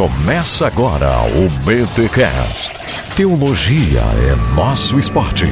Começa agora o BTCast. Teologia é nosso esporte.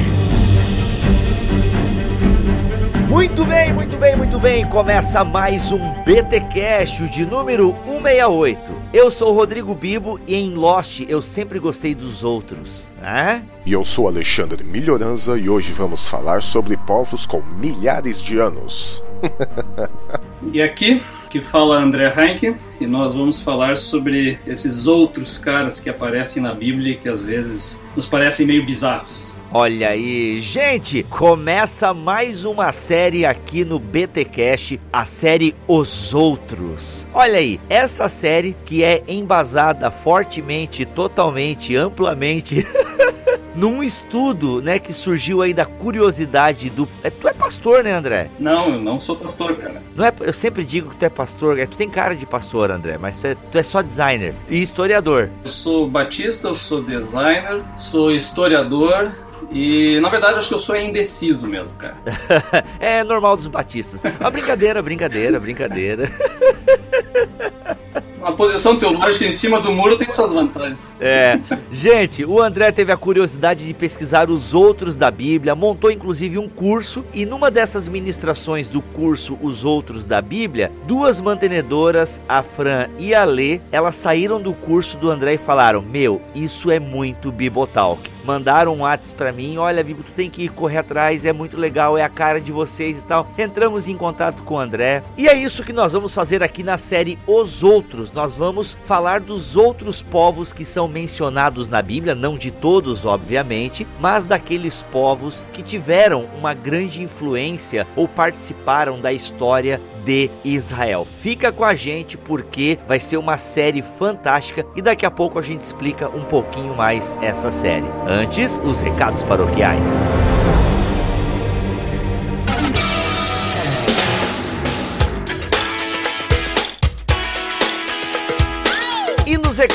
Muito bem, muito bem, muito bem. Começa mais um BTcast de número 168. Eu sou o Rodrigo Bibo e em Lost eu sempre gostei dos outros, né? E eu sou Alexandre Melhoranza e hoje vamos falar sobre povos com milhares de anos. e aqui que fala André Heinck e nós vamos falar sobre esses outros caras que aparecem na Bíblia que às vezes nos parecem meio bizarros. Olha aí, gente, começa mais uma série aqui no BTcast, a série Os Outros. Olha aí, essa série que é embasada fortemente, totalmente, amplamente num estudo, né, que surgiu aí da curiosidade do. É, tu é pastor, né, André? Não, eu não sou pastor, cara. Não é, eu sempre digo que tu é pastor, é, tu tem cara de pastor, André, mas tu é, tu é só designer e historiador. Eu sou batista, eu sou designer, sou historiador e na verdade acho que eu sou indeciso mesmo, cara. é normal dos batistas. A brincadeira, brincadeira, brincadeira. A posição teológica em cima do muro tem suas vantagens. É. Gente, o André teve a curiosidade de pesquisar os outros da Bíblia, montou inclusive um curso e numa dessas ministrações do curso Os Outros da Bíblia, duas mantenedoras, a Fran e a Lê, elas saíram do curso do André e falaram: "Meu, isso é muito Bibotalk" mandaram um WhatsApp para mim, olha, Bibo, tu tem que ir correr atrás, é muito legal, é a cara de vocês e tal. Entramos em contato com o André. E é isso que nós vamos fazer aqui na série Os Outros. Nós vamos falar dos outros povos que são mencionados na Bíblia, não de todos, obviamente, mas daqueles povos que tiveram uma grande influência ou participaram da história de Israel. Fica com a gente porque vai ser uma série fantástica e daqui a pouco a gente explica um pouquinho mais essa série. Antes, os recados paroquiais.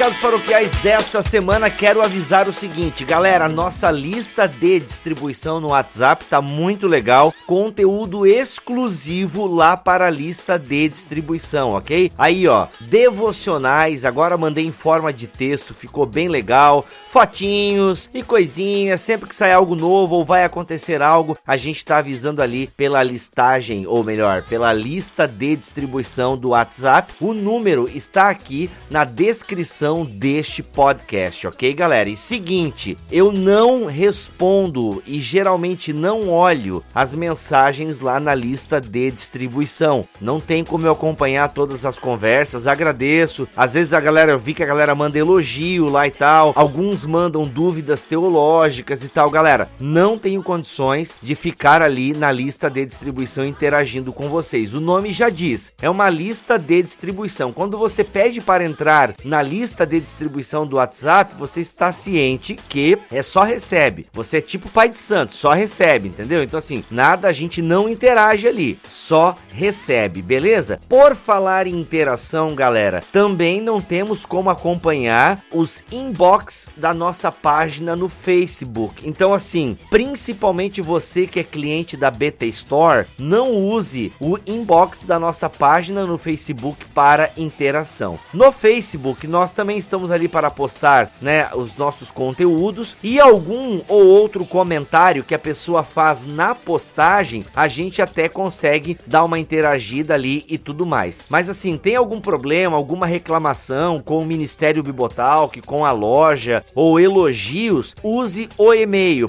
Recados paroquiais dessa semana, quero avisar o seguinte, galera, nossa lista de distribuição no WhatsApp tá muito legal, conteúdo exclusivo lá para a lista de distribuição, ok? Aí, ó, devocionais, agora mandei em forma de texto, ficou bem legal, fotinhos e coisinhas, sempre que sai algo novo ou vai acontecer algo, a gente tá avisando ali pela listagem, ou melhor, pela lista de distribuição do WhatsApp. O número está aqui na descrição deste podcast, ok, galera? E seguinte, eu não respondo e geralmente não olho as mensagens lá na lista de distribuição. Não tem como eu acompanhar todas as conversas, agradeço. Às vezes a galera, eu vi que a galera manda elogio lá e tal, alguns mandam dúvidas teológicas e tal. Galera, não tenho condições de ficar ali na lista de distribuição interagindo com vocês. O nome já diz, é uma lista de distribuição. Quando você pede para entrar na lista de distribuição do WhatsApp, você está ciente que é só recebe. Você é tipo pai de santo, só recebe, entendeu? Então assim, nada a gente não interage ali, só recebe, beleza? Por falar em interação, galera, também não temos como acompanhar os inbox da nossa página no Facebook. Então assim, principalmente você que é cliente da BT Store, não use o inbox da nossa página no Facebook para interação. No Facebook nós também estamos ali para postar, né, os nossos conteúdos e algum ou outro comentário que a pessoa faz na postagem, a gente até consegue dar uma interagida ali e tudo mais. Mas assim, tem algum problema, alguma reclamação com o Ministério Bibotalk, com a loja ou elogios, use o e-mail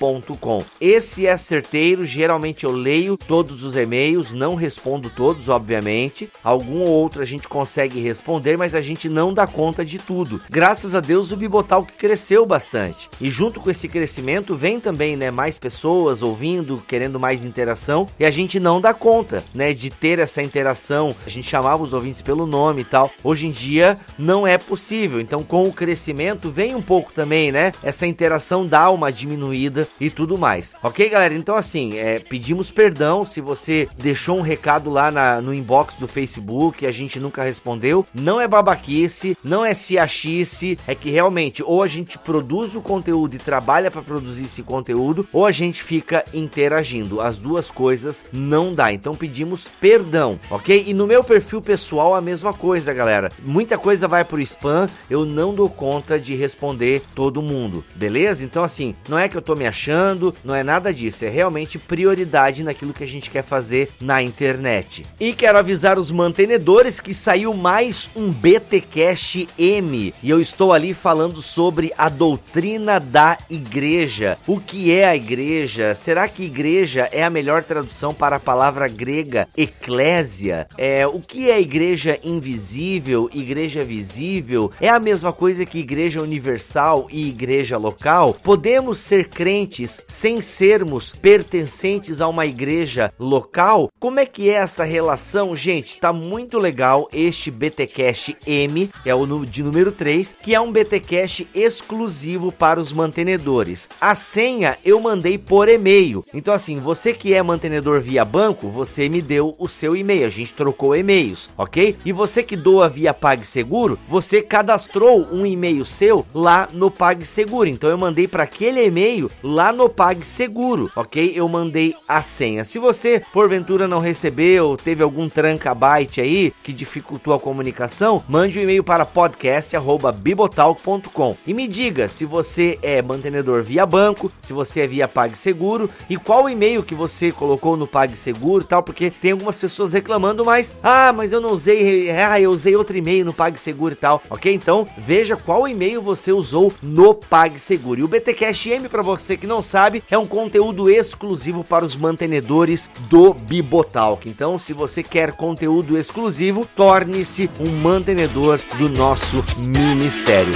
podcast@bibotalk.com. Esse é certeiro, geralmente eu leio todos os e-mails, não respondo todos, obviamente. Algum ou outro a gente consegue responder, mas a gente não dá conta de tudo. Graças a Deus o Bibotalk cresceu bastante. E junto com esse crescimento vem também, né, mais pessoas ouvindo, querendo mais interação, e a gente não dá conta, né, de ter essa interação. A gente chamava os ouvintes pelo nome e tal. Hoje em dia não é possível. Então, com o crescimento vem um pouco também, né, essa interação dá uma diminuída e tudo mais. Ok, galera? Então, assim, é, pedimos perdão se você deixou um recado lá na, no inbox do Facebook e a gente nunca respondeu. Não é babaquice, não é ciachice, é que realmente ou a gente produz o conteúdo e trabalha para produzir esse conteúdo, ou a gente fica interagindo. As duas coisas não dá. Então pedimos perdão, ok? E no meu perfil pessoal a mesma coisa, galera. Muita coisa vai pro spam, eu não dou conta de responder todo mundo, beleza? Então assim, não é que eu tô me achando, não é nada disso, é realmente prioridade naquilo que a gente quer fazer na internet. E quero avisar os mantenedores que saiu mais um BTcast M e eu estou ali falando sobre a doutrina da igreja. O que é a igreja? Será que igreja é a melhor tradução para a palavra grega eclésia? É, o que é igreja invisível, igreja visível? É a mesma coisa que igreja universal e igreja local? Podemos ser crentes sem sermos pertencentes a uma igreja local? Como é que é essa relação, gente? Tá muito legal este BTcast M, é o de número 3, que é um BTcast exclusivo para os mantenedores. A senha eu mandei por e-mail. Então assim, você que é mantenedor via banco, você me deu o seu e-mail, a gente trocou e-mails, OK? E você que doa via PagSeguro, você cadastrou um e-mail seu lá no PagSeguro. Então eu mandei para aquele e-mail lá no PagSeguro, OK? Eu mandei a senha. Se você porventura não recebeu, teve algum tranca-byte aí que dificultou a comunicação, mande um e-mail para podcast@bibotalk.com e me diga se você é mantenedor via banco, se você é via PagSeguro e qual e-mail que você colocou no PagSeguro, tal, porque tem algumas pessoas reclamando, mas ah, mas eu não usei, ah, eu usei outro e-mail no PagSeguro e tal. OK? Então, veja qual e-mail você usou no PagSeguro. E o BTcast M para você que não sabe, é um conteúdo exclusivo para os mantenedores do Bibotalk. Então, se você quer conteúdo exclusivo, torne-se um mantenedor do nosso ministério.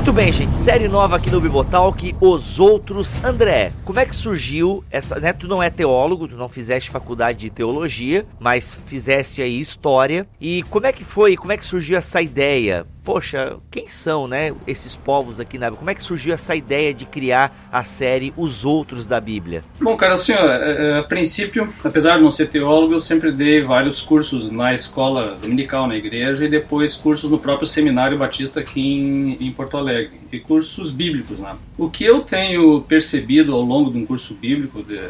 Muito bem, gente. Série nova aqui no Bibotalk, Os Outros. André, como é que surgiu essa. Né, tu não é teólogo, tu não fizeste faculdade de teologia, mas fizeste aí história. E como é que foi? Como é que surgiu essa ideia? Poxa, quem são, né, esses povos aqui na Bíblia? Como é que surgiu essa ideia de criar a série Os Outros da Bíblia? Bom, cara, assim, ó, é, é, a princípio, apesar de não ser teólogo, eu sempre dei vários cursos na escola dominical, na igreja, e depois cursos no próprio Seminário Batista aqui em, em Porto Alegre, e cursos bíblicos, né? O que eu tenho percebido ao longo de um curso bíblico de,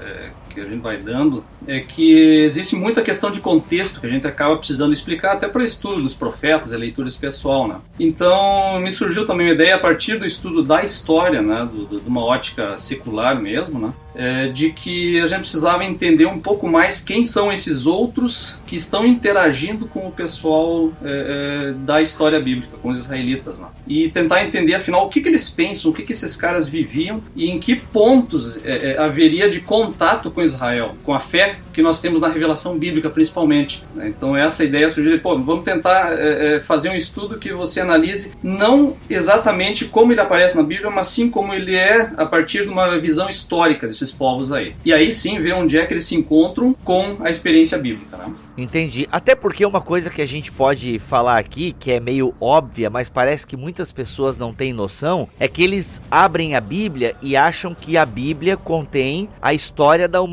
que a gente vai dando é que existe muita questão de contexto que a gente acaba precisando explicar até para estudo dos profetas, a leitura pessoal, né? Então me surgiu também uma ideia a partir do estudo da história, né, do, do, de uma ótica secular mesmo, né, é, de que a gente precisava entender um pouco mais quem são esses outros que estão interagindo com o pessoal é, é, da história bíblica, com os israelitas, né, e tentar entender afinal o que, que eles pensam, o que, que esses caras viviam e em que pontos é, é, haveria de contato com Israel, com a fé que nós temos na revelação bíblica principalmente. Né. Então essa ideia surgiu de, pô, vamos tentar é, fazer um estudo que você analise não exatamente como ele aparece na Bíblia, mas sim como ele é a partir de uma visão histórica desses povos aí. E aí sim ver onde é que eles se encontram com a experiência bíblica. Né? Entendi. Até porque uma coisa que a gente pode falar aqui, que é meio óbvia, mas parece que muitas pessoas não têm noção, é que eles abrem a Bíblia e acham que a Bíblia contém a história da humanidade.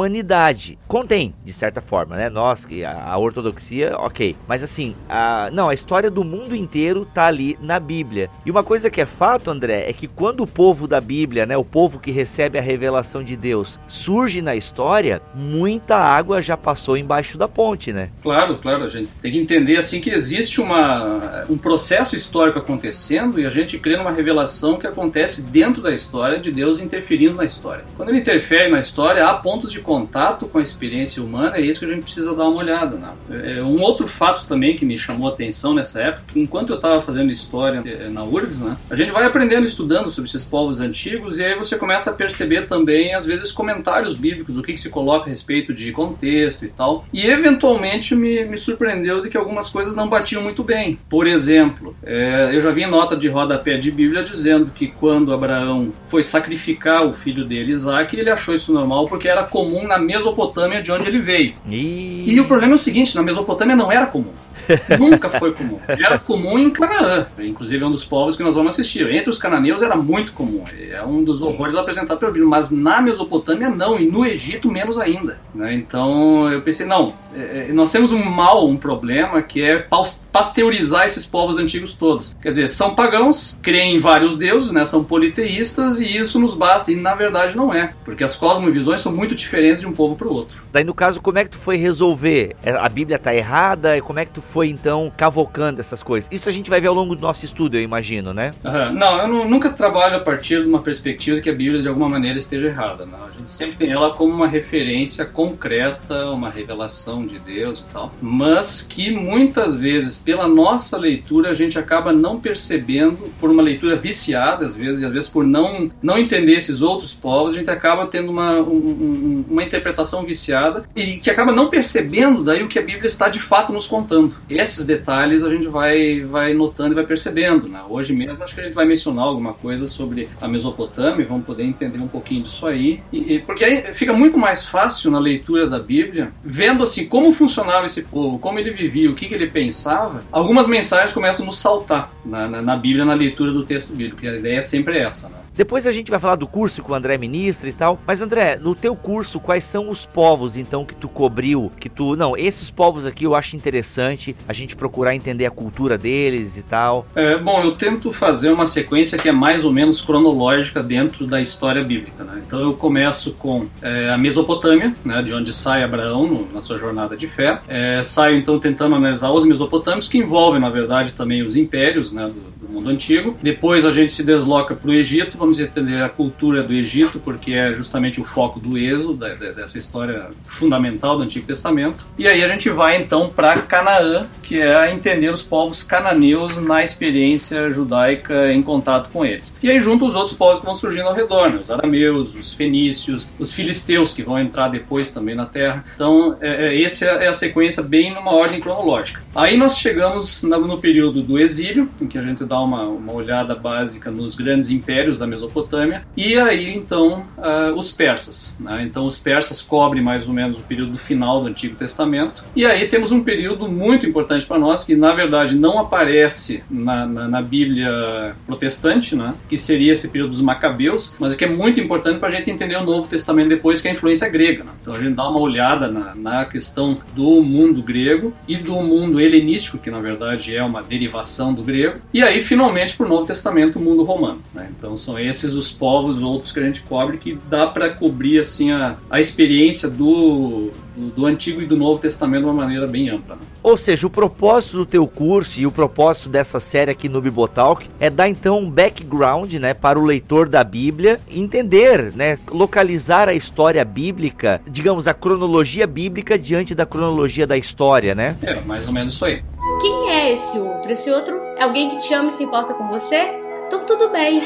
Contém, de certa forma, né? Nós, a, a ortodoxia, ok. Mas assim, a, não, a história do mundo inteiro tá ali na Bíblia. E uma coisa que é fato, André, é que quando o povo da Bíblia, né, o povo que recebe a revelação de Deus, surge na história, muita água já passou embaixo da ponte, né? Claro, claro, a gente tem que entender assim que existe uma, um processo histórico acontecendo e a gente crê numa revelação que acontece dentro da história de Deus interferindo na história. Quando ele interfere na história, há pontos de contato com a experiência humana, é isso que a gente precisa dar uma olhada. Né? É, um outro fato também que me chamou a atenção nessa época, enquanto eu estava fazendo história é, na URGS, né, a gente vai aprendendo, estudando sobre esses povos antigos, e aí você começa a perceber também, às vezes, comentários bíblicos, o que, que se coloca a respeito de contexto e tal. E eventualmente me, me surpreendeu de que algumas coisas não batiam muito bem. Por exemplo, é, eu já vi nota de rodapé de Bíblia dizendo que quando Abraão foi sacrificar o filho dele, Isaac, ele achou isso normal porque era comum na Mesopotâmia de onde ele veio. E, e o problema é o seguinte: na Mesopotâmia não era comum. Nunca foi comum. Era comum em Canaã, inclusive é um dos povos que nós vamos assistir. Entre os cananeus era muito comum, é um dos horrores apresentados pelo Bíblia, mas na Mesopotâmia não, e no Egito menos ainda. Né? Então eu pensei, não, é, é nós temos um mal, um problema, que é pasteurizar esses povos antigos todos. Quer dizer, são pagãos, creem em vários deuses, né? são politeístas, e isso nos basta, e na verdade não é, porque as cosmovisões são muito diferentes de um povo para o outro. Daí no caso, como é que tu foi resolver? É, a Bíblia está errada? Como é que tu foi foi então cavocando essas coisas? Isso a gente vai ver ao longo do nosso estudo, eu imagino, né? Uhum. Não, eu não, nunca trabalho a partir de uma perspectiva que a Bíblia de alguma maneira esteja errada. Não. A gente sempre tem ela como uma referência concreta, uma revelação de Deus e tal, mas que muitas vezes, pela nossa leitura, a gente acaba não percebendo, por uma leitura viciada, às vezes, e às vezes por não, não entender esses outros povos, a gente acaba tendo uma, um, uma interpretação viciada e que acaba não percebendo daí o que a Bíblia está de fato nos contando esses detalhes a gente vai, vai notando e vai percebendo. Né? Hoje mesmo acho que a gente vai mencionar alguma coisa sobre a Mesopotâmia, vamos poder entender um pouquinho disso aí. E, e, porque aí fica muito mais fácil na leitura da Bíblia, vendo assim como funcionava esse povo, como ele vivia, o que, que ele pensava, algumas mensagens começam a nos saltar na, na, na Bíblia, na leitura do texto bíblico. E a ideia é sempre essa. Né? Depois a gente vai falar do curso que o André ministra e tal. Mas André, no teu curso, quais são os povos então que tu cobriu? Que tu, não, esses povos aqui eu acho interessante a gente procurar entender a cultura deles e tal. É, bom, eu tento fazer uma sequência que é mais ou menos cronológica dentro da história bíblica. Né? Então eu começo com é, a Mesopotâmia, né, de onde sai Abraão no, na sua jornada de fé. É, saio então tentando analisar os mesopotâmicos, que envolvem na verdade também os impérios né, do mundo antigo. Depois a gente se desloca para o Egito vamos entender a cultura do Egito, porque é justamente o foco do êxodo, da, dessa história fundamental do Antigo Testamento. E aí a gente vai então para Canaã, que é entender os povos cananeus na experiência judaica em contato com eles. E aí junto os outros povos que vão surgindo ao redor, né? os arameus, os fenícios, os filisteus, que vão entrar depois também na terra. Então, é, é, essa é a sequência bem numa ordem cronológica. Aí nós chegamos no período do exílio, em que a gente dá uma, uma olhada básica nos grandes impérios da Mesopotâmia, e aí então uh, os persas. Né? Então os persas cobrem mais ou menos o período final do Antigo Testamento, e aí temos um período muito importante para nós que na verdade não aparece na, na, na, Bíblia protestante, né? que seria esse período dos Macabeus, mas que é muito importante para a gente entender o Novo Testamento depois, que é a influência grega. Né? Então a gente dá uma olhada na, na questão do mundo grego e do mundo helenístico, que na verdade é uma derivação do grego, e aí finalmente para o Novo Testamento o mundo romano. Né? Então são esses os povos outros que a gente cobre que dá para cobrir assim a, a experiência do, do, do, Antigo e do Novo Testamento de uma maneira bem ampla. Né? Ou seja, o propósito do teu curso e o propósito dessa série aqui no Bibotalk é dar então um background, né, para o leitor da Bíblia entender, né, localizar a história bíblica, digamos a cronologia bíblica diante da cronologia da história, né? É, mais ou menos isso aí. Quem é esse outro? Esse outro é alguém que te ama e se importa com você? Então tudo bem.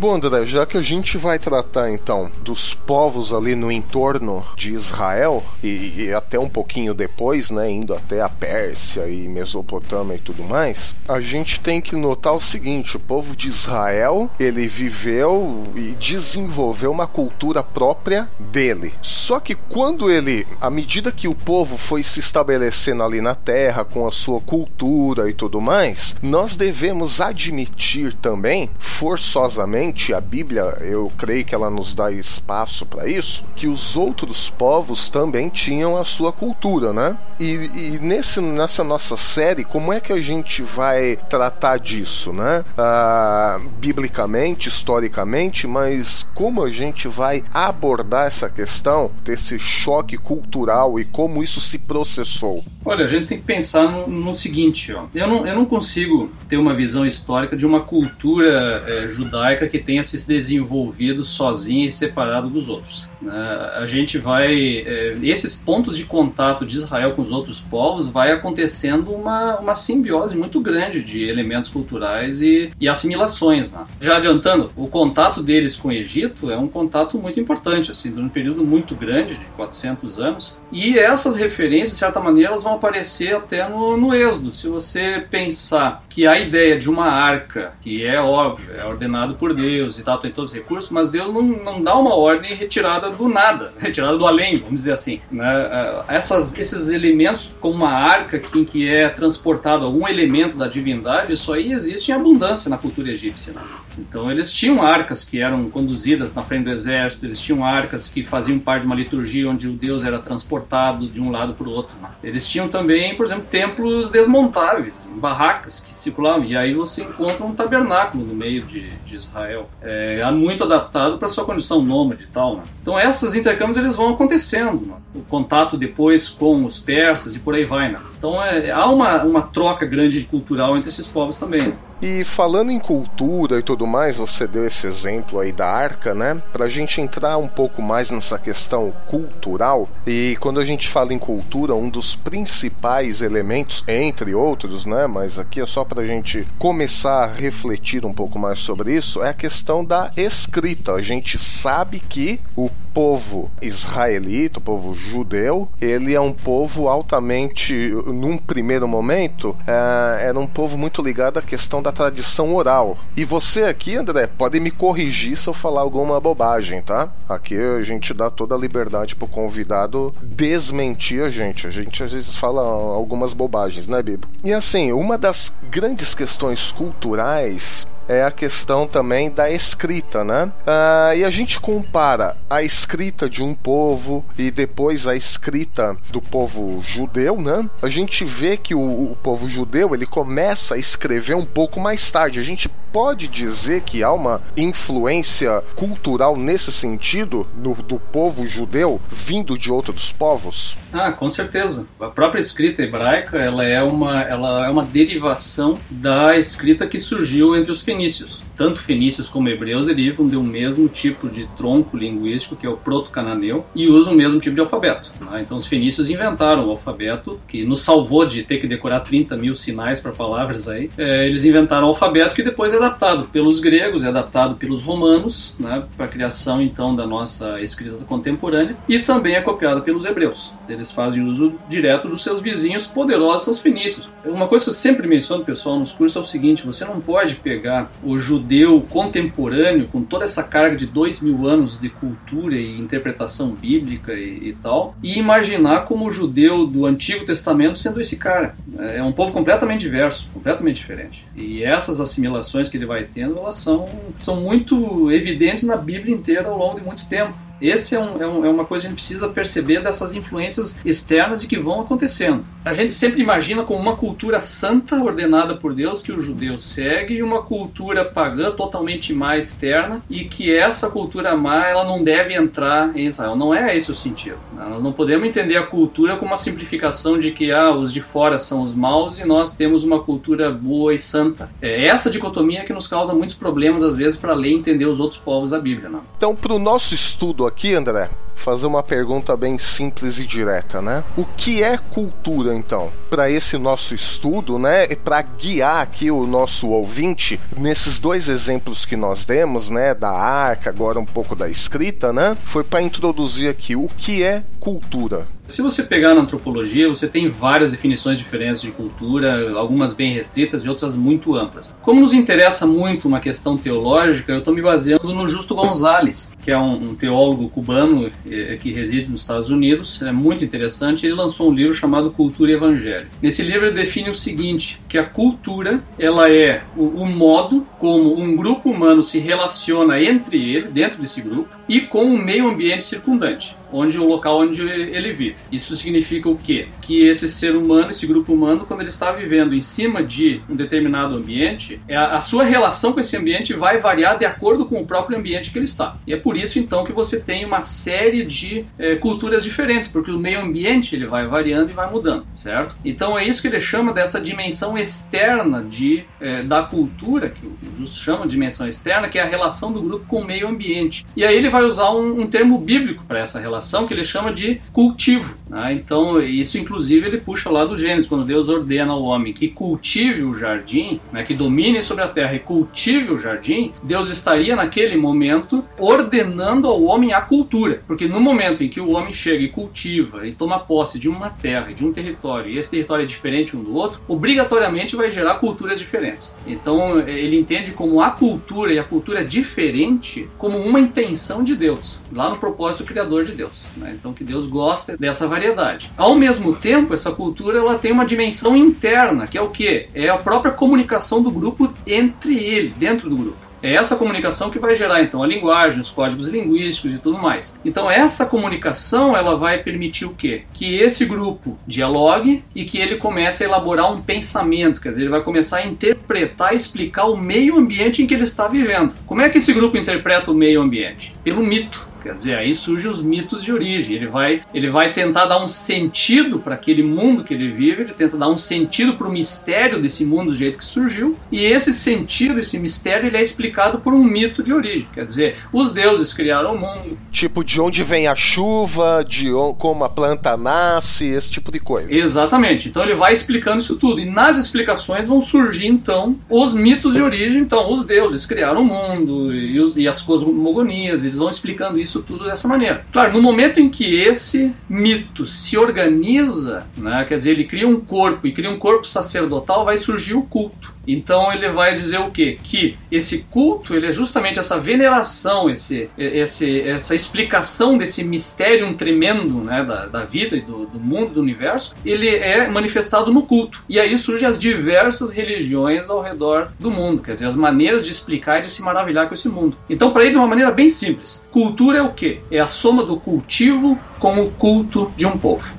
Bom, André, já que a gente vai tratar então dos povos ali no entorno de Israel e, e, até um pouquinho depois, né, indo até a Pérsia e Mesopotâmia e tudo mais, a gente tem que notar o seguinte: o povo de Israel ele viveu e desenvolveu uma cultura própria dele. Só que quando ele, à medida que o povo foi se estabelecendo ali na terra com a sua cultura e tudo mais, nós devemos admitir também, forçosamente a Bíblia, eu creio que ela nos dá espaço para isso, que os outros povos também tinham a sua cultura, né? E, e nesse, nessa nossa série, como é que a gente vai tratar disso, né? Ah, biblicamente, historicamente, mas como a gente vai abordar essa questão desse choque cultural e como isso se processou? Olha, a gente tem que pensar no, no seguinte, ó. Eu não, eu não consigo ter uma visão histórica de uma cultura é, judaica que tenha se desenvolvido sozinho e separado dos outros. Né? A gente vai, é, esses pontos de contato de Israel com os outros povos vai acontecendo uma, uma simbiose muito grande de elementos culturais e, e assimilações. Né? Já adiantando, o contato deles com o Egito é um contato muito importante, assim, durante um período muito grande, de 400 anos, e essas referências, de certa maneira, elas vão aparecer até no, no Êxodo. Se você pensar que a ideia de uma arca, que é óbvio, é ordenado por Deus e tal, tem todos os recursos, mas Deus não, não dá uma ordem retirada do nada, retirada do além, vamos dizer assim. Né? É, essas, esses elementos, como uma arca que, em que é transportado algum elemento da divindade, isso aí existe em abundância na cultura egípcia. Né? Então eles tinham arcas que eram conduzidas na frente do exército, eles tinham arcas que faziam parte de uma liturgia onde o deus era transportado de um lado para o outro. Né? Eles tinham também, por exemplo, templos desmontáveis, barracas que circulavam, e aí você encontra um tabernáculo no meio de, de Israel, é, muito adaptado para sua condição nômade e tal. Né? Então esses intercâmbios eles vão acontecendo, né? o contato depois com os persas e por aí vai. Né? Então é, há uma, uma troca grande cultural entre esses povos também. E falando em cultura e tudo mais, você deu esse exemplo aí da arca, né? Pra gente entrar um pouco mais nessa questão cultural, e quando a gente fala em cultura, um dos principais elementos, entre outros, né? Mas aqui é só pra gente começar a refletir um pouco mais sobre isso, é a questão da escrita. A gente sabe que o povo israelita, o povo judeu, ele é um povo altamente, num primeiro momento, é, era um povo muito ligado à questão da tradição oral. E você aqui, André, pode me corrigir se eu falar alguma bobagem, tá? Aqui a gente dá toda a liberdade pro convidado desmentir a gente. A gente às vezes fala algumas bobagens, né, Bibo? E assim, uma das grandes questões culturais é a questão também da escrita, né? Ah, e a gente compara a escrita de um povo e depois a escrita do povo judeu, né? A gente vê que o, o povo judeu ele começa a escrever um pouco mais tarde. A gente pode dizer que há uma influência cultural nesse sentido no, do povo judeu vindo de outros povos? Ah, com certeza. A própria escrita hebraica ela é uma, ela é uma derivação da escrita que surgiu entre os fenícios. Tanto fenícios como hebreus derivam de um mesmo tipo de tronco linguístico que é o proto-cananeu e usam o mesmo tipo de alfabeto. Né? Então os fenícios inventaram o alfabeto que nos salvou de ter que decorar 30 mil sinais para palavras aí. É, eles inventaram o alfabeto que depois é adaptado pelos gregos, é adaptado pelos romanos, né, para a criação então da nossa escrita contemporânea e também é copiada pelos hebreus. Eles fazem uso direto dos seus vizinhos poderosos, os fenícios. Uma coisa que eu sempre menciono, pessoal, nos cursos é o seguinte: você não pode pegar o judeu contemporâneo com toda essa carga de dois mil anos de cultura e interpretação bíblica e, e tal e imaginar como o judeu do Antigo Testamento sendo esse cara. É um povo completamente diverso, completamente diferente. E essas assimilações que ele vai tendo, elas são, são muito evidentes na Bíblia inteira ao longo de muito tempo. Esse é, um, é, um, é, uma coisa que a gente precisa perceber dessas influências externas e que vão acontecendo. A gente sempre imagina como uma cultura santa ordenada por Deus que o judeu segue e uma cultura pagã totalmente má externa e que essa cultura má ela não deve entrar em Israel. Não é esse o sentido. Nós não podemos entender a cultura como uma simplificação de que ah, os de fora são os maus e nós temos uma cultura boa e santa. É essa dicotomia que nos causa muitos problemas às vezes para ler e entender os outros povos da Bíblia. Não? Então, para o nosso estudo aqui, André, fazer uma pergunta bem simples e direta, né? O que é cultura, então? Para esse nosso estudo, né? E para guiar aqui o nosso ouvinte nesses dois exemplos que nós demos, né? Da arca, agora um pouco da escrita, né? Foi para introduzir aqui o que é cultura. Se você pegar na antropologia, você tem várias definições diferentes de cultura, algumas bem restritas e outras muito amplas. Como nos interessa muito uma questão teológica, eu estou me baseando no Justo Gonzalez, que é um, um teólogo cubano eh, que reside nos Estados Unidos, é muito interessante. Ele lançou um livro chamado Cultura e Evangelho. Nesse livro ele define o seguinte, que a cultura ela é o, o modo como um grupo humano se relaciona entre ele, dentro desse grupo, e com o meio ambiente circundante. Onde o local onde ele vive. Isso significa o quê? Que esse ser humano, esse grupo humano, quando ele está vivendo em cima de um determinado ambiente, é a sua relação com esse ambiente vai variar de acordo com o próprio ambiente que ele está. E é por isso então que você tem uma série de é, culturas diferentes, porque o meio ambiente ele vai variando e vai mudando, certo? Então é isso que ele chama dessa dimensão externa de, é, da cultura, que o Justo chama de dimensão externa, que é a relação do grupo com o meio ambiente. E aí ele vai usar um, um termo bíblico para essa relação que ele chama de cultivo. Né? Então isso inclusive ele puxa lá do Gênesis, quando Deus ordena ao homem que cultive o jardim, né, que domine sobre a terra e cultive o jardim, Deus estaria naquele momento ordenando ao homem a cultura, porque no momento em que o homem chega e cultiva e toma posse de uma terra, de um território, e esse território é diferente um do outro, obrigatoriamente vai gerar culturas diferentes. Então ele entende como a cultura e a cultura diferente como uma intenção de Deus, lá no propósito criador de Deus. Né? Então que Deus gosta dessa variedade. Ao mesmo tempo, essa cultura ela tem uma dimensão interna, que é o que? É a própria comunicação do grupo entre ele, dentro do grupo. É essa comunicação que vai gerar então a linguagem, os códigos linguísticos e tudo mais. Então essa comunicação ela vai permitir o quê? Que esse grupo dialogue e que ele comece a elaborar um pensamento, quer dizer, ele vai começar a interpretar explicar o meio ambiente em que ele está vivendo. Como é que esse grupo interpreta o meio ambiente? Pelo mito. Quer dizer, aí surgem os mitos de origem. Ele vai, ele vai tentar dar um sentido para aquele mundo que ele vive, ele tenta dar um sentido para o mistério desse mundo do jeito que surgiu, e esse sentido, esse mistério, ele é explicado por um mito de origem. Quer dizer, os deuses criaram o mundo. Tipo, de onde vem a chuva, de onde, como a planta nasce, esse tipo de coisa. Exatamente. Então ele vai explicando isso tudo. E nas explicações vão surgir, então, os mitos de origem. Então, os deuses criaram o mundo e, os, e as cosmogonias, eles vão explicando isso isso tudo dessa maneira. Claro, no momento em que esse mito se organiza, né, quer dizer, ele cria um corpo e cria um corpo sacerdotal, vai surgir o culto. Então ele vai dizer o quê? Que esse culto ele é justamente essa veneração, esse, esse, essa explicação desse mistério tremendo né, da, da vida e do, do mundo, do universo, ele é manifestado no culto. E aí surgem as diversas religiões ao redor do mundo, quer dizer, as maneiras de explicar e de se maravilhar com esse mundo. Então, para ele, de uma maneira bem simples, cultura é o quê? É a soma do cultivo com o culto de um povo.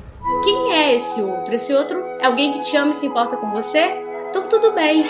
Quem é esse outro? Esse outro é alguém que te ama e se importa com você? Então tudo bem.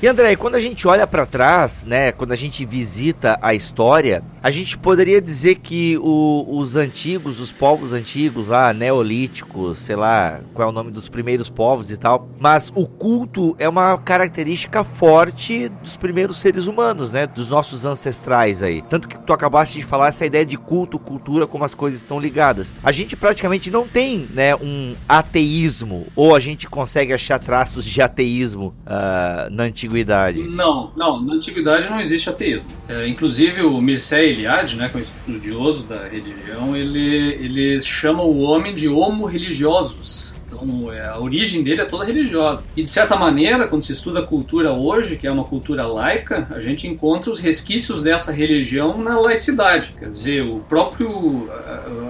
E André, quando a gente olha para trás, né, quando a gente visita a história, a gente poderia dizer que o, os antigos, os povos antigos lá, neolíticos, sei lá, qual é o nome dos primeiros povos e tal, mas o culto é uma característica forte dos primeiros seres humanos, né, dos nossos ancestrais aí. Tanto que tu acabaste de falar essa ideia de culto, cultura, como as coisas estão ligadas. A gente praticamente não tem, né, um ateísmo, ou a gente consegue achar traços de ateísmo uh, na antiguidade antiguidade. Não, não, na antiguidade não existe ateísmo. É, inclusive o Mircea Eliade, né, que é um estudioso da religião, ele, ele chama o homem de homo religiosos. Então, é, a origem dele é toda religiosa. E, de certa maneira, quando se estuda a cultura hoje, que é uma cultura laica, a gente encontra os resquícios dessa religião na laicidade. Quer dizer, o próprio,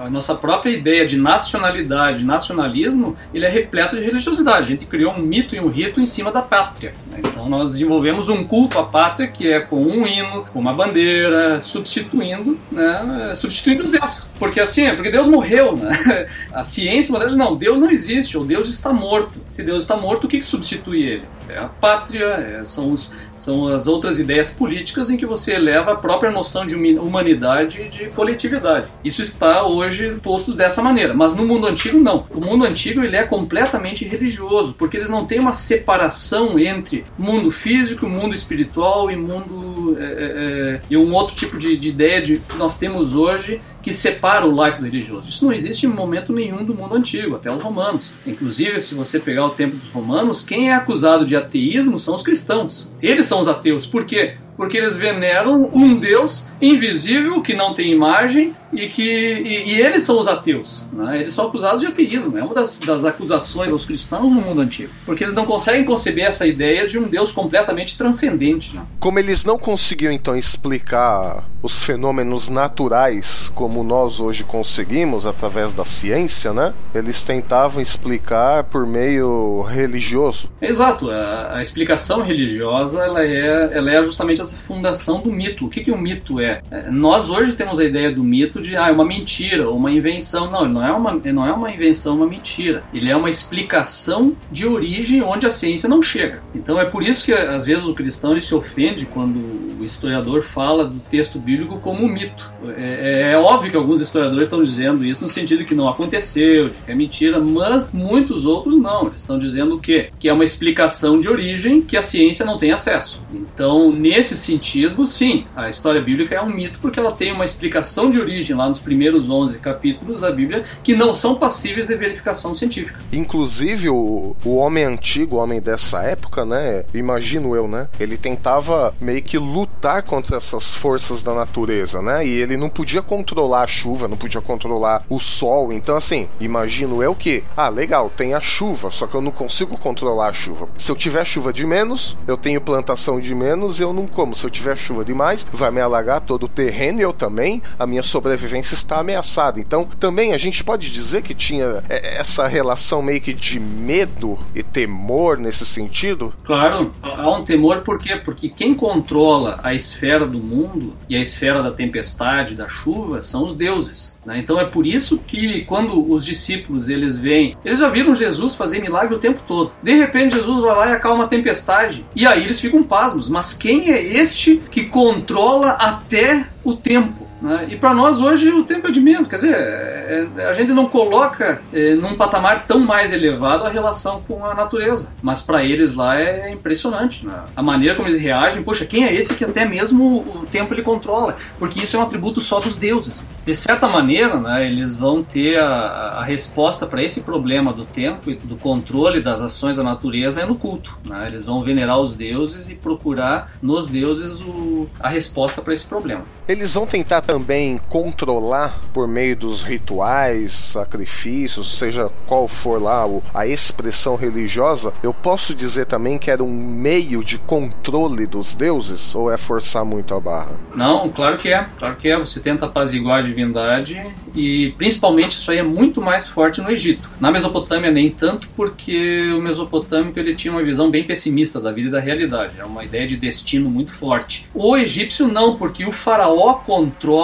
a, nossa própria ideia de nacionalidade, nacionalismo, ele é repleto de religiosidade. A gente criou um mito e um rito em cima da pátria. Né? Então, nós desenvolvemos um culto à pátria que é com um hino, com uma bandeira, substituindo, né, substituindo Deus. Porque assim, é porque Deus morreu, né? A ciência moderna não, Deus não existe ou Deus está morto. Se Deus está morto, o que, que substitui ele? É a pátria, é, são, os, são as outras ideias políticas em que você eleva a própria noção de humanidade e de coletividade. Isso está hoje posto dessa maneira, mas no mundo antigo não. O mundo antigo ele é completamente religioso, porque eles não têm uma separação entre mundo físico, mundo espiritual e mundo é, é, é, e um outro tipo de, de ideia de, que nós temos hoje que separa o laico do religioso. Isso não existe em momento nenhum do mundo antigo, até os romanos. Inclusive, se você pegar o tempo dos romanos, quem é acusado de ateísmo são os cristãos. Eles são os ateus. Por quê? Porque eles veneram um Deus invisível que não tem imagem e que e, e eles são os ateus. Né? Eles são acusados de ateísmo. É uma das, das acusações aos cristãos no mundo antigo. Porque eles não conseguem conceber essa ideia de um Deus completamente transcendente. Né? Como eles não conseguiam então explicar os fenômenos naturais como nós hoje conseguimos através da ciência, né? Eles tentavam explicar por meio religioso. Exato. A, a explicação religiosa ela é, ela é justamente fundação do mito. O que, que o mito é? é? Nós hoje temos a ideia do mito de ah, é uma mentira uma invenção. Não, ele não é uma, não é uma invenção, uma mentira. Ele é uma explicação de origem onde a ciência não chega. Então é por isso que às vezes o cristão ele se ofende quando o historiador fala do texto bíblico como um mito. É, é, é óbvio que alguns historiadores estão dizendo isso no sentido que não aconteceu, que é mentira, mas muitos outros não. Eles estão dizendo o quê? Que é uma explicação de origem que a ciência não tem acesso. Então, nesse sentido, sim, a história bíblica é um mito porque ela tem uma explicação de origem lá nos primeiros 11 capítulos da Bíblia que não são passíveis de verificação científica. Inclusive, o, o homem antigo, o homem dessa época, né? Imagino eu, né? Ele tentava meio que lutar contra essas forças da natureza, né? E ele não podia controlar a chuva, não podia controlar o sol. Então, assim, imagino eu que, ah, legal, tem a chuva, só que eu não consigo controlar a chuva. Se eu tiver chuva de menos, eu tenho plantação de menos, eu não como. Se eu tiver chuva demais, vai me alagar todo o terreno e eu também, a minha sobrevivência está ameaçada. Então, também a gente pode dizer que tinha é, essa relação meio que de medo e temor nesse sentido? Claro, há um temor por quê? Porque quem controla a esfera do mundo e a esfera da tempestade, da chuva, são os deuses. Né? Então é por isso que quando os discípulos eles vêm, eles já viram Jesus fazer milagre o tempo todo. De repente Jesus vai lá e acalma a tempestade. E aí eles ficam pasmos. Mas quem é este que controla até o tempo? Né? E para nós hoje o tempo é de menos, quer dizer, é, é, a gente não coloca é, num patamar tão mais elevado a relação com a natureza, mas para eles lá é impressionante né? a maneira como eles reagem. Poxa, quem é esse que até mesmo o tempo ele controla? Porque isso é um atributo só dos deuses. De certa maneira, né, eles vão ter a, a resposta para esse problema do tempo e do controle das ações da natureza é no culto. Né? Eles vão venerar os deuses e procurar nos deuses o, a resposta para esse problema. Eles vão tentar também controlar por meio dos rituais, sacrifícios, seja qual for lá a expressão religiosa, eu posso dizer também que era um meio de controle dos deuses ou é forçar muito a barra? Não, claro que é, claro que é. Você tenta apaziguar a divindade e principalmente isso aí é muito mais forte no Egito. Na Mesopotâmia nem tanto porque o mesopotâmico ele tinha uma visão bem pessimista da vida e da realidade, é uma ideia de destino muito forte. O egípcio não, porque o faraó controla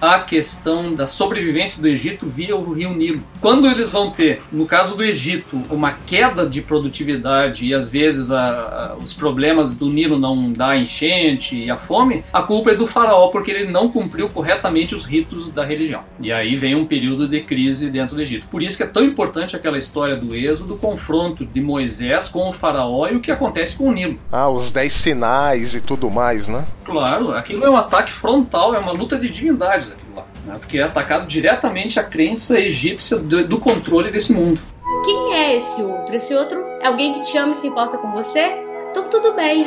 a questão da sobrevivência do Egito via o rio Nilo. Quando eles vão ter, no caso do Egito, uma queda de produtividade e às vezes a, a, os problemas do Nilo não dá enchente e a fome, a culpa é do faraó porque ele não cumpriu corretamente os ritos da religião. E aí vem um período de crise dentro do Egito. Por isso que é tão importante aquela história do êxodo, do confronto de Moisés com o faraó e o que acontece com o Nilo. Ah, os dez sinais e tudo mais, né? Claro, aquilo é um ataque frontal, é uma luta de divindades aquilo lá, né? porque é atacado diretamente a crença egípcia do, do controle desse mundo. Quem é esse outro? Esse outro é alguém que te ama e se importa com você? Então tudo bem.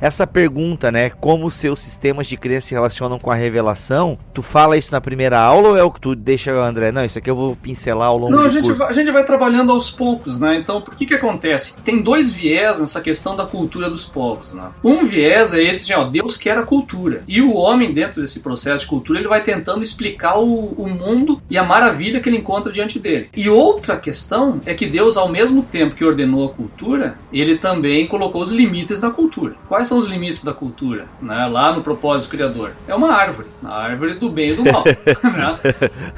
Essa pergunta, né? Como os seus sistemas de crença se relacionam com a revelação, tu fala isso na primeira aula ou é o que tu deixa, André? Não, isso aqui eu vou pincelar ao longo Não, do a gente, curso. Vai, a gente vai trabalhando aos poucos, né? Então, por que que acontece? Tem dois viés nessa questão da cultura dos povos, né? Um viés é esse de, ó, Deus quer a cultura. E o homem, dentro desse processo de cultura, ele vai tentando explicar o, o mundo e a maravilha que ele encontra diante dele. E outra questão é que Deus, ao mesmo tempo que ordenou a cultura, ele também colocou os limites na cultura. Quais Quais são os limites da cultura? Né? Lá no propósito criador. É uma árvore. A árvore do bem e do mal. né?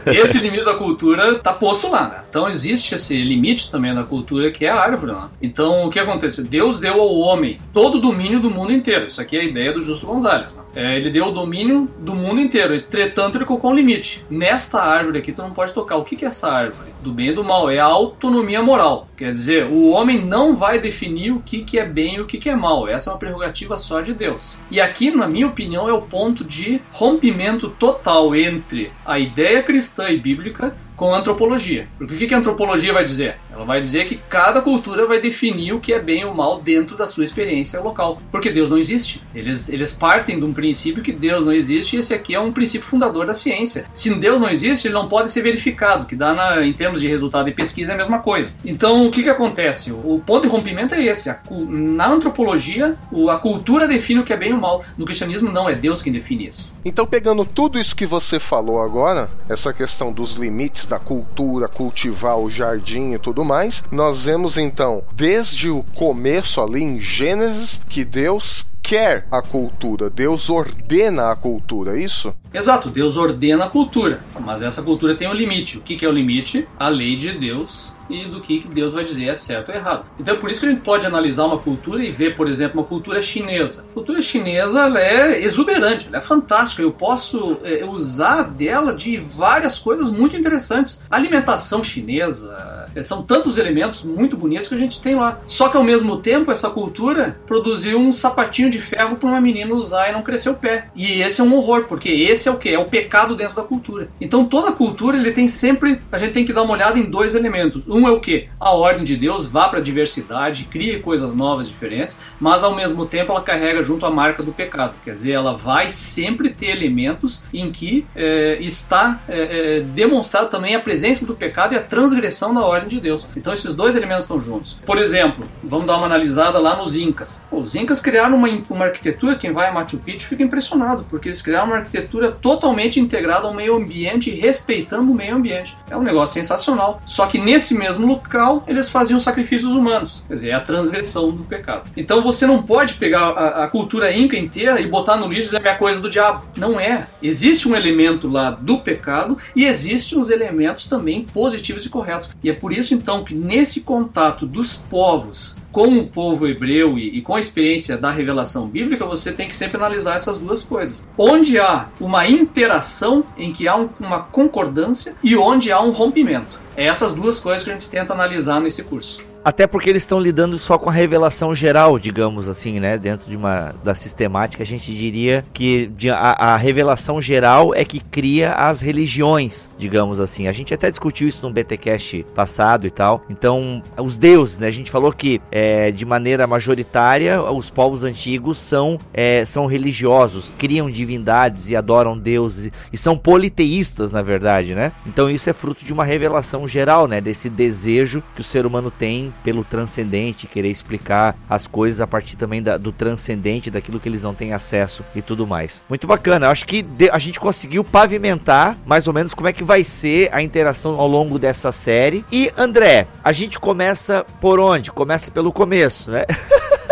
Esse limite da cultura está posto lá. Né? Então existe esse limite também da cultura que é a árvore. Né? Então o que acontece? Deus deu ao homem todo o domínio do mundo inteiro. Isso aqui é a ideia do Justo Gonzalez. Né? É, ele deu o domínio do mundo inteiro. Entretanto, ele colocou um limite. Nesta árvore aqui tu não pode tocar. O que é essa árvore? Do bem e do mal. É a autonomia moral. Quer dizer, o homem não vai definir o que, que é bem e o que, que é mal. Essa é uma prerrogativa só de Deus. E aqui, na minha opinião, é o ponto de rompimento total entre a ideia cristã e bíblica com a antropologia. Porque o que a antropologia vai dizer? Ela vai dizer que cada cultura vai definir o que é bem ou mal dentro da sua experiência local. Porque Deus não existe. Eles, eles partem de um princípio que Deus não existe e esse aqui é um princípio fundador da ciência. Se Deus não existe, ele não pode ser verificado, que dá na, em termos de resultado de pesquisa é a mesma coisa. Então, o que, que acontece? O ponto de rompimento é esse. A, na antropologia, a cultura define o que é bem ou mal. No cristianismo, não, é Deus quem define isso. Então, pegando tudo isso que você falou agora, essa questão dos limites da cultura, cultivar o jardim e tudo mais, nós vemos então, desde o começo ali em Gênesis, que Deus quer a cultura, Deus ordena a cultura, é isso? Exato, Deus ordena a cultura, mas essa cultura tem um limite. O que é o limite? A lei de Deus e do que Deus vai dizer é certo ou errado. Então é por isso que a gente pode analisar uma cultura e ver, por exemplo, uma cultura chinesa. A cultura chinesa é exuberante, é fantástica. Eu posso é, usar dela de várias coisas muito interessantes. A alimentação chinesa é, são tantos elementos muito bonitos que a gente tem lá. Só que ao mesmo tempo essa cultura produziu um sapatinho de ferro para uma menina usar e não crescer o pé. E esse é um horror, porque esse é o que é o pecado dentro da cultura. Então toda cultura ele tem sempre a gente tem que dar uma olhada em dois elementos. É o que? A ordem de Deus vá para a diversidade, crie coisas novas, diferentes, mas ao mesmo tempo ela carrega junto a marca do pecado. Quer dizer, ela vai sempre ter elementos em que é, está é, é, demonstrado também a presença do pecado e a transgressão da ordem de Deus. Então esses dois elementos estão juntos. Por exemplo, vamos dar uma analisada lá nos Incas. Os Incas criaram uma, uma arquitetura, quem vai a Machu Picchu fica impressionado, porque eles criaram uma arquitetura totalmente integrada ao meio ambiente respeitando o meio ambiente. É um negócio sensacional. Só que nesse mesmo mesmo local, eles faziam sacrifícios humanos. Quer dizer, é a transgressão do pecado. Então você não pode pegar a, a cultura inca inteira e botar no lixo e dizer que é coisa do diabo. Não é. Existe um elemento lá do pecado e existem os elementos também positivos e corretos. E é por isso então que nesse contato dos povos com o povo hebreu e, e, com a experiência da revelação bíblica, você tem que sempre analisar essas duas coisas. Onde há uma interação em que há um, uma concordância e onde há um rompimento. É essas duas coisas que a gente tenta analisar nesse curso. Até porque eles estão lidando só com a revelação geral, digamos assim, né? Dentro de uma da sistemática, a gente diria que a, a, revelação geral é que cria as religiões, digamos assim. A gente até discutiu isso no BTcast passado e tal. Então, os deuses, né? A gente falou que é, de maneira majoritária os povos antigos são é, são religiosos, criam divindades e adoram deuses e são politeístas, na verdade, né? Então isso é fruto de uma revelação geral, né? Desse desejo que o ser humano tem pelo transcendente, querer explicar as coisas a partir também da, do transcendente, daquilo que eles não têm acesso e tudo mais. Muito bacana, acho que a gente conseguiu pavimentar mais ou menos como é que vai ser a interação ao longo dessa série. E André, a gente começa por onde? Começa pelo começo, né?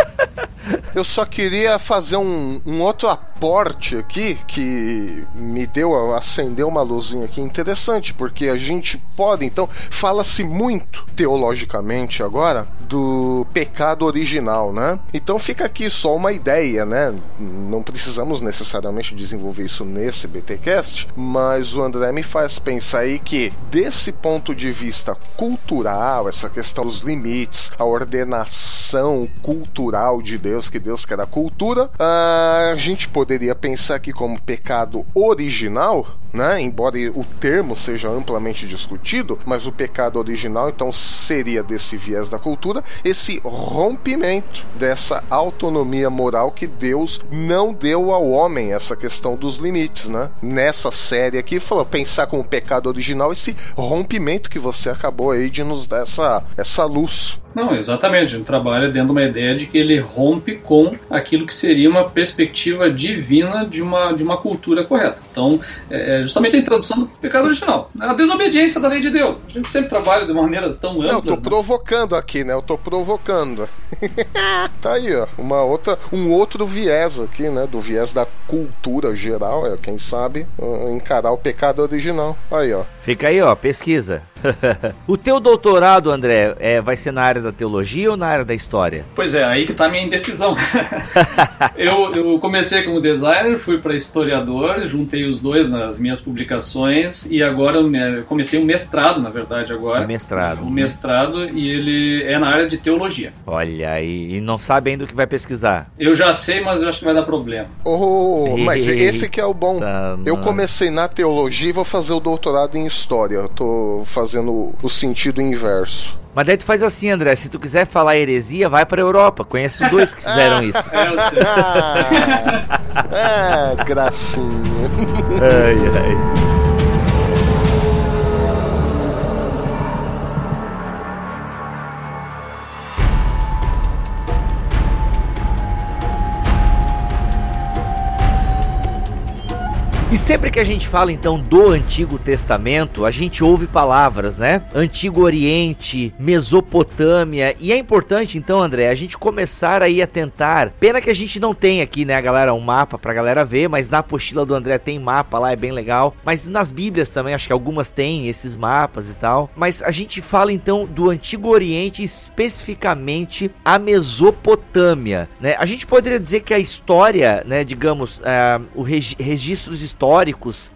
Eu só queria fazer um, um outro aporte aqui que me deu, acendeu uma luzinha aqui interessante, porque a gente pode, então, fala-se muito teologicamente agora do pecado original, né? Então fica aqui só uma ideia, né? Não precisamos necessariamente desenvolver isso nesse BTcast, mas o André me faz pensar aí que desse ponto de vista cultural, essa questão dos limites, a ordenação cultural de Deus, que Deus quer a cultura, a gente poderia pensar que como pecado original, né? Embora o termo seja amplamente discutido, mas o pecado original então seria desse viés da cultura, esse rompimento dessa autonomia moral que Deus não deu ao homem, essa questão dos limites, né? Nessa série aqui, falou pensar como pecado original esse rompimento que você acabou aí de nos dar essa, essa luz. Não, exatamente. Gente trabalha dentro de uma ideia de que ele rompe com aquilo que seria uma perspectiva divina de uma, de uma cultura correta. Então, é, é justamente a introdução do pecado original. A desobediência da lei de Deus. A gente sempre trabalha de maneiras tão amplas. Não, eu tô né? provocando aqui, né? Eu tô provocando. tá aí, ó. Uma outra, um outro viés aqui, né? Do viés da cultura geral, é, quem sabe, encarar o pecado original. Aí, ó. Fica aí, ó, pesquisa. o teu doutorado, André, é, vai ser na área da teologia ou na área da história? Pois é, aí que tá a minha indecisão. eu, eu comecei como designer, fui para historiador, juntei os dois nas minhas publicações e agora eu comecei um mestrado, na verdade, agora. Um mestrado. Um mestrado e ele é na área de teologia. Olha aí, e não sabe ainda o que vai pesquisar. Eu já sei, mas eu acho que vai dar problema. Oh, mas esse que é o bom. Eu comecei na teologia e vou fazer o doutorado em história. Eu tô fazendo o sentido inverso. Mas daí tu faz assim, André, se tu quiser falar heresia, vai pra Europa. Conhece os dois que fizeram isso. É, eu sei. Ah, é, gracinha. Ai, ai. E sempre que a gente fala então do Antigo Testamento, a gente ouve palavras, né? Antigo Oriente, Mesopotâmia, e é importante então, André, a gente começar aí a tentar. Pena que a gente não tem aqui, né, galera, um mapa pra galera ver, mas na apostila do André tem mapa lá, é bem legal. Mas nas Bíblias também, acho que algumas têm esses mapas e tal. Mas a gente fala então do Antigo Oriente, especificamente a Mesopotâmia, né? A gente poderia dizer que a história, né, digamos, uh, o reg registros históricos,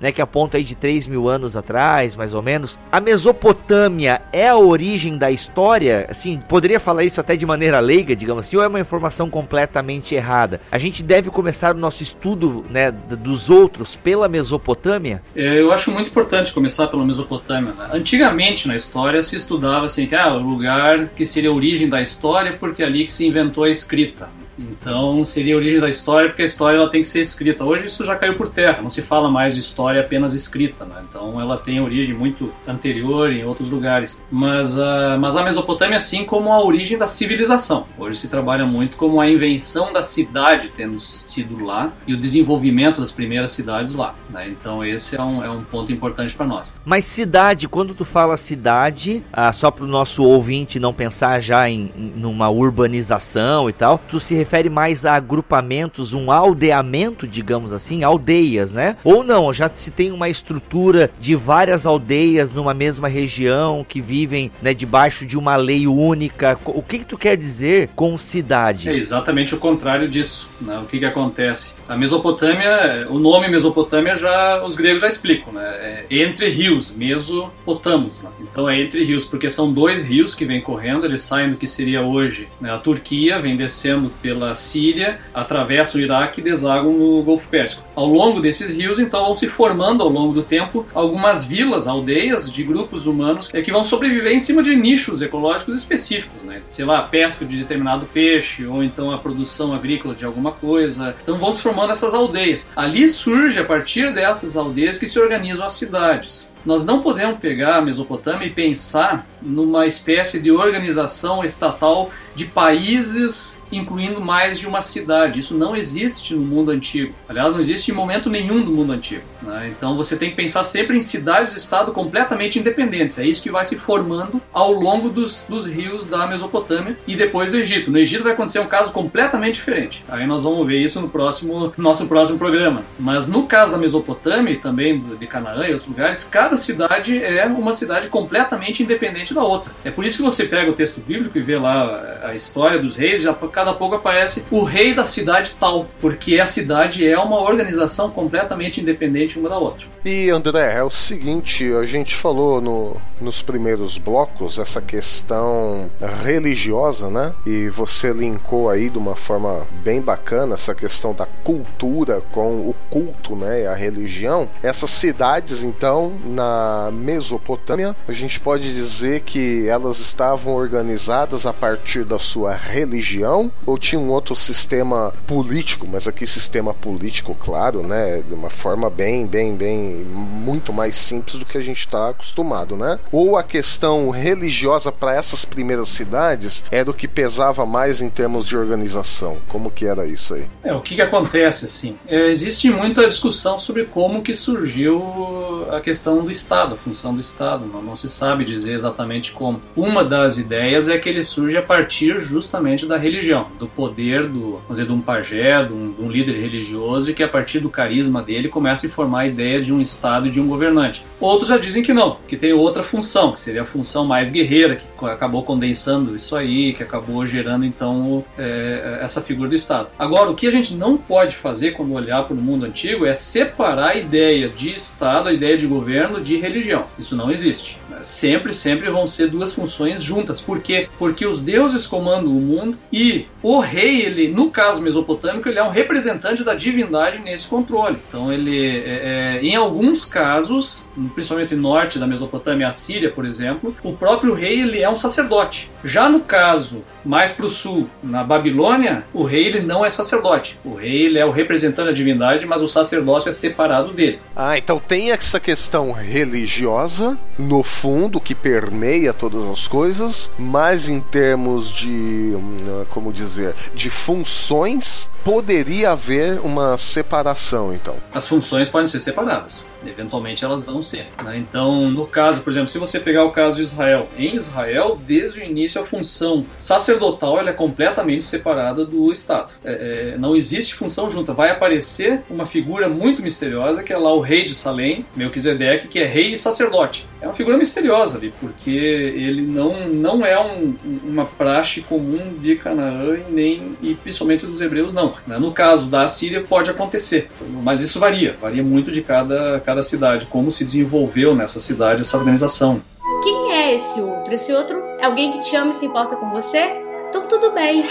né, que aponta aí de 3 mil anos atrás, mais ou menos. A Mesopotâmia é a origem da história? Assim, poderia falar isso até de maneira leiga, digamos assim, ou é uma informação completamente errada? A gente deve começar o nosso estudo, né, dos outros pela Mesopotâmia? É, eu acho muito importante começar pela Mesopotâmia. Né? Antigamente na história se estudava assim que ah, o lugar que seria a origem da história porque é ali que se inventou a escrita. Então seria a origem da história, porque a história ela tem que ser escrita. Hoje isso já caiu por terra, não se fala mais de história apenas escrita, né? então ela tem origem muito anterior em outros lugares. Mas, uh, mas a Mesopotâmia, assim como a origem da civilização. Hoje se trabalha muito como a invenção da cidade tendo sido lá e o desenvolvimento das primeiras cidades lá. Né? Então esse é um, é um ponto importante para nós. Mas cidade, quando tu fala cidade, ah, só para o nosso ouvinte não pensar já em, em numa urbanização e tal, tu se refere mais a agrupamentos, um aldeamento, digamos assim, aldeias, né? Ou não, já se tem uma estrutura de várias aldeias numa mesma região que vivem né, debaixo de uma lei única. O que, que tu quer dizer com cidade? É exatamente o contrário disso. Né? O que, que acontece? A Mesopotâmia, o nome Mesopotâmia já os gregos já explicam, né? É entre rios, Mesopotamos. Né? Então é entre rios, porque são dois rios que vêm correndo, eles saem do que seria hoje né, a Turquia, vem descendo pela pela Síria, atravessam o Iraque e desagam no Golfo Pérsico. Ao longo desses rios, então, vão se formando ao longo do tempo algumas vilas, aldeias de grupos humanos é, que vão sobreviver em cima de nichos ecológicos específicos, né? Sei lá, a pesca de determinado peixe ou então a produção agrícola de alguma coisa. Então vão se formando essas aldeias. Ali surge a partir dessas aldeias que se organizam as cidades. Nós não podemos pegar a Mesopotâmia e pensar numa espécie de organização estatal de países, incluindo mais de uma cidade. Isso não existe no mundo antigo. Aliás, não existe em momento nenhum do mundo antigo. Né? Então você tem que pensar sempre em cidades-estado completamente independentes. É isso que vai se formando ao longo dos, dos rios da Mesopotâmia e depois do Egito. No Egito vai acontecer um caso completamente diferente. Aí nós vamos ver isso no próximo nosso próximo programa. Mas no caso da Mesopotâmia e também de Canaã e outros lugares, cada cidade é uma cidade completamente independente da outra. É por isso que você pega o texto bíblico e vê lá a história dos reis, já cada pouco aparece o rei da cidade tal, porque a cidade é uma organização completamente independente uma da outra. E André, é o seguinte, a gente falou no, nos primeiros blocos essa questão religiosa, né? E você linkou aí de uma forma bem bacana essa questão da cultura com o culto, né? A religião. Essas cidades, então, na Mesopotâmia, a gente pode dizer que elas estavam organizadas a partir da sua religião ou tinha um outro sistema político, mas aqui sistema político, claro, né? De uma forma bem, bem, bem muito mais simples do que a gente está acostumado, né? Ou a questão religiosa para essas primeiras cidades era o que pesava mais em termos de organização. Como que era isso aí? É, o que, que acontece assim? É, existe muita discussão sobre como que surgiu a questão do Estado, a função do Estado. Não, não se sabe dizer exatamente como. Uma das ideias é que ele surge a partir justamente da religião, do poder do, vamos dizer, de um pajé, de um, de um líder religioso, e que a partir do carisma dele começa a formar a ideia de um Estado e de um governante. Outros já dizem que não, que tem outra função, que seria a função mais guerreira, que acabou condensando isso aí, que acabou gerando então é, essa figura do Estado. Agora, o que a gente não pode fazer quando olhar para o mundo antigo é separar a ideia de Estado, a ideia de governo, de religião. Isso não existe. Sempre, sempre vão ser duas funções juntas. Por quê? Porque os deuses comandam o mundo e o rei, ele, no caso mesopotâmico, ele é um representante da divindade nesse controle. Então, ele, é, é, em alguns casos, principalmente no norte da Mesopotâmia, a Síria, por exemplo, o próprio rei ele é um sacerdote. Já no caso Mais para o sul, na Babilônia, o rei ele não é sacerdote. O rei ele é o representante da divindade, mas o sacerdócio é separado dele. Ah, então tem essa questão religiosa no fundo que permeia todas as coisas, mas em termos de, hum, como dizer, de funções, poderia haver uma separação, então. As funções podem ser separadas. Eventualmente elas vão ser. Né? Então, no caso, por exemplo, se você pegar o caso de Israel, em Israel, desde o início, a função sacerdotal ela é completamente separada do Estado. É, é, não existe função junta. Vai aparecer uma figura muito misteriosa, que é lá o rei de Salém, Melquisedeque, que é rei e sacerdote. É uma figura misteriosa ali, porque ele não, não é um, uma praxe comum de Canaã e nem e principalmente dos hebreus, não. Né? No caso da Assíria, pode acontecer, mas isso varia, varia muito de cada cada cidade, como se desenvolveu nessa cidade essa organização. Quem é esse outro? Esse outro é alguém que te ama e se importa com você? Então tudo bem.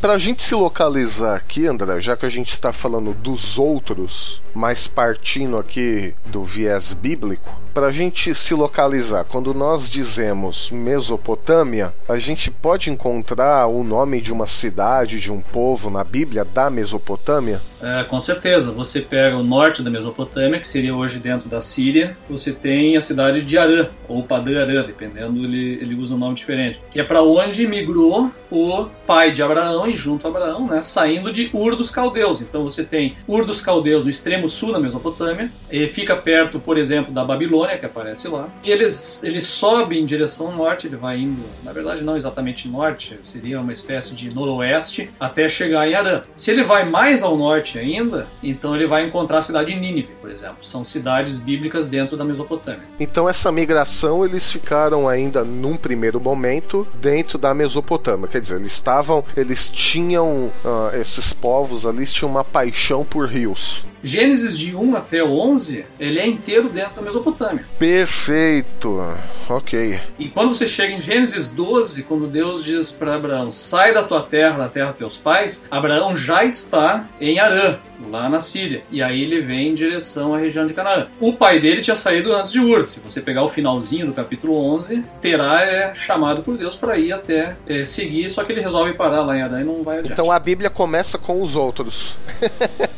Para a gente se localizar aqui, André, já que a gente está falando dos outros, mas partindo aqui do viés bíblico, para a gente se localizar, quando nós dizemos Mesopotâmia, a gente pode encontrar o nome de uma cidade, de um povo na Bíblia da Mesopotâmia? É, com certeza. Você pega o norte da Mesopotâmia, que seria hoje dentro da Síria, você tem a cidade de Arã, ou Padã Arã, dependendo, ele, ele usa um nome diferente, que é para onde migrou o pai de Abraão e junto a Abraão, né, saindo de Ur dos Caldeus. Então você tem Ur dos Caldeus no extremo sul da Mesopotâmia, e fica perto, por exemplo, da Babilônia, que aparece lá, e eles, ele sobe em direção norte, ele vai indo, na verdade não exatamente norte, seria uma espécie de noroeste, até chegar em Arã. Se ele vai mais ao norte ainda, então ele vai encontrar a cidade de Nínive, por exemplo. São cidades bíblicas dentro da Mesopotâmia. Então essa migração eles ficaram ainda num primeiro momento dentro da Mesopotâmia, quer dizer, eles estavam, eles tinham uh, esses povos ali tinham uma paixão por rios. Gênesis de 1 até 11, ele é inteiro dentro da Mesopotâmia. Perfeito. Ok. E quando você chega em Gênesis 12, quando Deus diz para Abraão: sai da tua terra, da terra dos teus pais, Abraão já está em Arã, lá na Síria. E aí ele vem em direção à região de Canaã. O pai dele tinha saído antes de Ur. Se você pegar o finalzinho do capítulo 11, Terá é chamado por Deus para ir até é, seguir, só que ele resolve parar lá em Arã e não vai adiante. Então a Bíblia começa com os outros.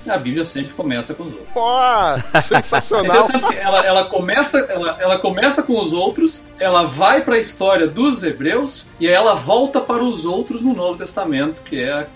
a Bíblia sempre começa com os outros. Pô, sensacional. ela, ela, começa, ela, ela começa com os outros, ela vai para a história dos hebreus e aí ela volta para os outros no Novo Testamento, que é a,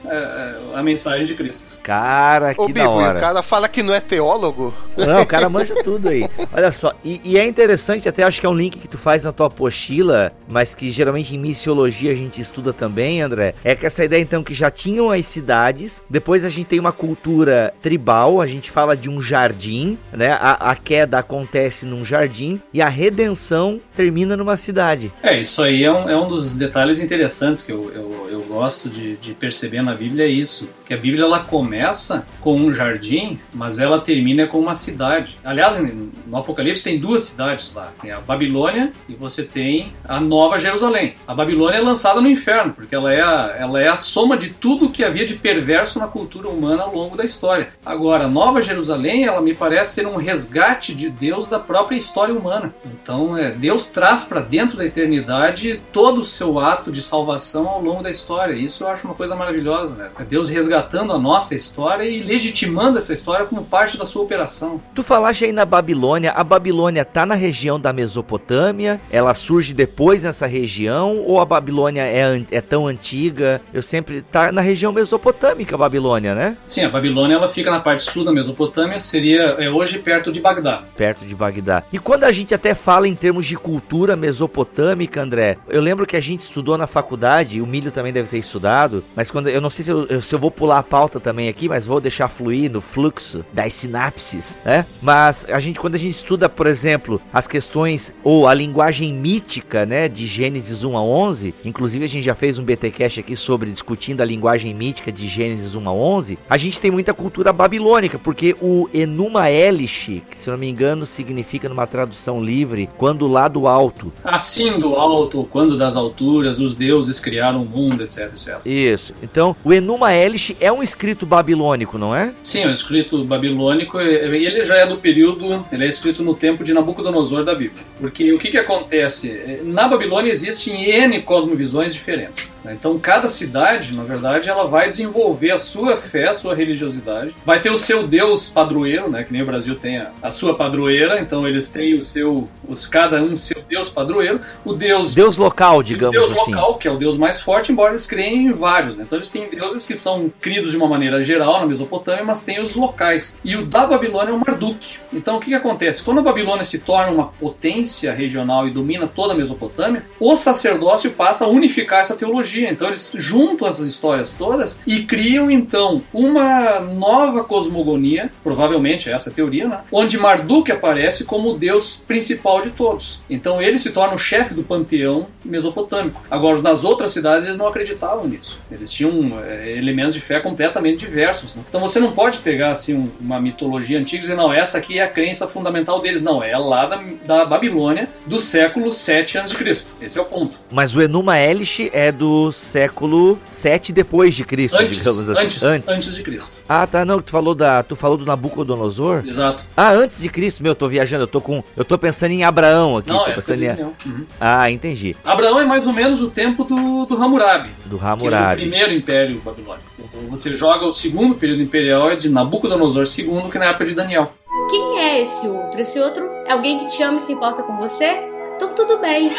a, a mensagem de Cristo. Cara, que Hora. o cara fala que não é teólogo. Não, o cara manja tudo aí. Olha só, e, e, é interessante, até acho que é um link que tu faz na tua apostila, mas que geralmente em missiologia a gente estuda também, André, é que essa ideia então que já tinham as cidades, depois a gente tem uma cultura tribal, a gente fala de um jardim, né? A, a queda acontece num jardim e a redenção termina numa cidade. É, isso aí é um, é um dos detalhes interessantes que eu, eu, eu gosto de, de perceber na Bíblia, é isso, que a Bíblia ela começa com um jardim, mas ela termina com uma cidade. Aliás, no Apocalipse tem duas cidades lá. Tem a Babilônia e você tem a Nova Jerusalém. A Babilônia é lançada no inferno, porque ela é a, ela é a soma de tudo que havia de perverso na cultura humana ao longo da história. Agora, a Nova Jerusalém, ela me parece ser um resgate de Deus da própria história humana. Então, é, Deus traz para dentro da eternidade todo o seu ato de salvação ao longo da história. Isso eu acho uma coisa maravilhosa, né? É Deus resgatando a nossa história e legitimando essa história como parte da sua operação. Tu falaste aí na Babilônia, a Babilônia tá na região da Mesopotâmia, ela surge depois nessa região, ou a Babilônia é, é tão antiga? Eu sempre. tá na região mesopotâmica a Babilônia, né? Sim, a Babilônia ela fica na parte sul da Mesopotâmia, seria é, hoje perto de Bagdá. Perto de Bagdá. E quando a gente até fala em termos de cultura mesopotâmica, André, eu lembro que a gente estudou na faculdade, o Milho também deve ter estudado, mas quando eu não sei se eu, se eu vou pular a pauta também aqui, mas vou deixar fluir no fluxo das sinapses, né? Mas a gente, quando a gente estuda, por exemplo, as questões ou a linguagem mítica, né, de Gênesis 1 a 11, inclusive a gente já fez um BTcast aqui sobre discutindo a linguagem mítica de Gênesis 1 a 11, a gente tem muita cultura babilônica, porque o Enuma Elish, que se não me engano significa numa tradução livre, quando lá do alto. Assim do alto, quando das alturas, os deuses criaram o mundo, etc, etc. Isso. Então, o Enuma Elish, É um escrito babilônico, não é? Sim, é um escrito babilônico. Ele já é do período, ele é escrito no tempo de Nabucodonosor da Bíblia. Porque o que, que acontece? Na Babilônia existem N cosmovisões diferentes. Né? Então, cada cidade, na verdade, ela vai desenvolver a sua fé, a sua religiosidade. Vai ter o seu deus padroeiro, né? Que nem o Brasil tem a, a sua padroeira. Então, eles têm o seu, os, cada um seu deus padroeiro. O deus... Deus local, digamos deus assim. Deus local, que é o deus mais forte, embora eles creem em vários, né? Então, eles têm deuses que são cridos de uma maneira geral na Mesopotâmia, mas tem os locais. E o da Babilônia é o Marduk. Então, o que, que acontece? Quando a Babilônia se torna uma potência regional e domina toda a Mesopotâmia, o sacerdócio passa a unificar essa teologia. Então, eles juntam essas histórias todas e criam, então, uma nova cosmogonia, provavelmente essa é a teoria, né? Onde Marduk aparece como o deus principal de todos. Então, ele se torna o chefe do panteão mesopotâmico. Agora, nas outras cidades, eles não acreditavam nisso. Eles tinham é, elementos de fé completamente diversos. Né? Então, você não pode pegar assim um, uma mitologia antiga e dizer, não, essa aqui é a crença fundamental deles. Não, é lá da, da Babilônia do século 7 a.C. Esse é o ponto. Mas o Enuma Elish é do século 7 depois de Cristo, antes, digamos assim. Antes, antes, antes de Cristo. Ah, tá, não, tu falou da, tu falou do Nabucodonosor? Exato. Ah, antes de Cristo, meu, eu tô viajando, eu tô com, eu tô pensando em Abraão aqui. Não, é pensando em... uhum. Ah, entendi. Abraão é mais ou menos o tempo do, do Hammurabi. Do Hammurabi. Que é o primeiro império babilônico. Você joga o segundo período imperial é de Nabucodonosor II, que é na época de Daniel. Quem é esse outro? Esse outro é alguém que te ama e se importa com você? Então tudo bem.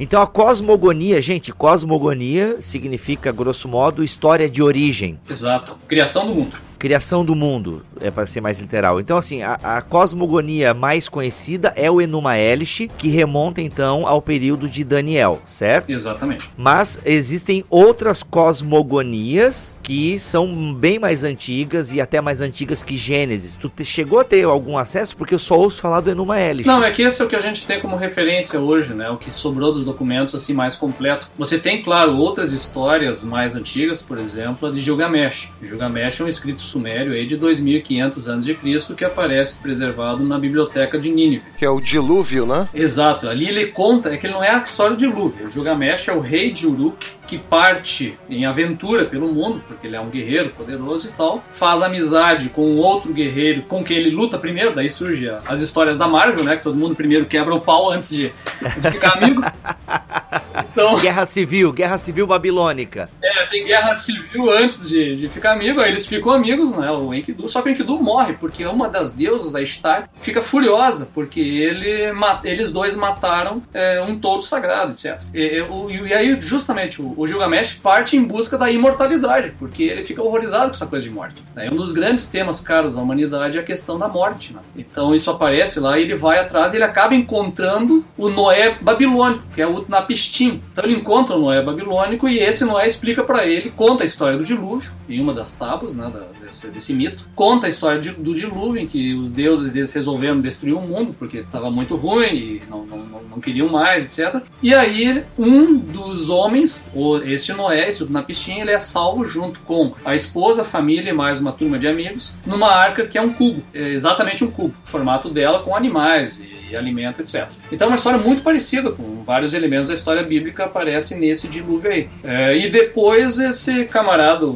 Então a cosmogonia, gente, cosmogonia significa, grosso modo, história de origem. Exato. Criação do mundo criação do mundo, é para ser mais literal. Então, assim, a, a, cosmogonia mais conhecida é o Enuma Elish, que remonta então ao período de Daniel, certo? Exatamente. Mas existem outras cosmogonias que são bem mais antigas e até mais antigas que Gênesis. Tu te, chegou a ter algum acesso? Porque eu só ouço falar do Enuma Elish. Não, é que esse é o que a gente tem como referência hoje, né? O que sobrou dos documentos assim mais completo. Você tem, claro, outras histórias mais antigas, por exemplo, a de Gilgamesh. Gilgamesh é um escrito sumério aí de 2500 anos de Cristo que aparece preservado na biblioteca de Nínive. Que é o dilúvio, né? Exato. Ali ele conta, é que ele não é a história do dilúvio. O Gilgamesh é o rei de Uruk que parte em aventura pelo mundo, porque ele é um guerreiro poderoso e tal, faz amizade com outro guerreiro com quem ele luta primeiro, daí surge as histórias da Marvel, né, que todo mundo primeiro quebra o pau antes de, antes de ficar amigo. Então, guerra civil, guerra civil babilônica. É, tem guerra civil antes de, de ficar amigo, aí eles ficam amigos, né, o Enkidu, só que o Enkidu morre, porque uma das deusas, a Ishtar, fica furiosa, porque ele, eles dois mataram é, um touro sagrado, etc. E, e, e aí, justamente, o, o Gilgamesh parte em busca da imortalidade, porque ele fica horrorizado com essa coisa de morte. É um dos grandes temas caros à humanidade é a questão da morte. Né? Então isso aparece lá e ele vai atrás e ele acaba encontrando o Noé babilônico, que é o Utnapishtim. Então ele encontra o Noé babilônico e esse Noé explica para ele, conta a história do dilúvio, em uma das tábuas né, desse, desse mito, conta a história de, do dilúvio, em que os deuses deles resolveram destruir o mundo, porque estava muito ruim e não, não, não, não queriam mais, etc. E aí um dos homens, este Noé, esse na pistinha, ele é salvo junto com a esposa, a família e mais uma turma de amigos numa arca que é um cubo, é exatamente um cubo, formato dela com animais e, e alimento, etc. Então é uma história muito parecida, com vários elementos da história bíblica aparecem nesse dilúvio aí. É, e depois esse camarada,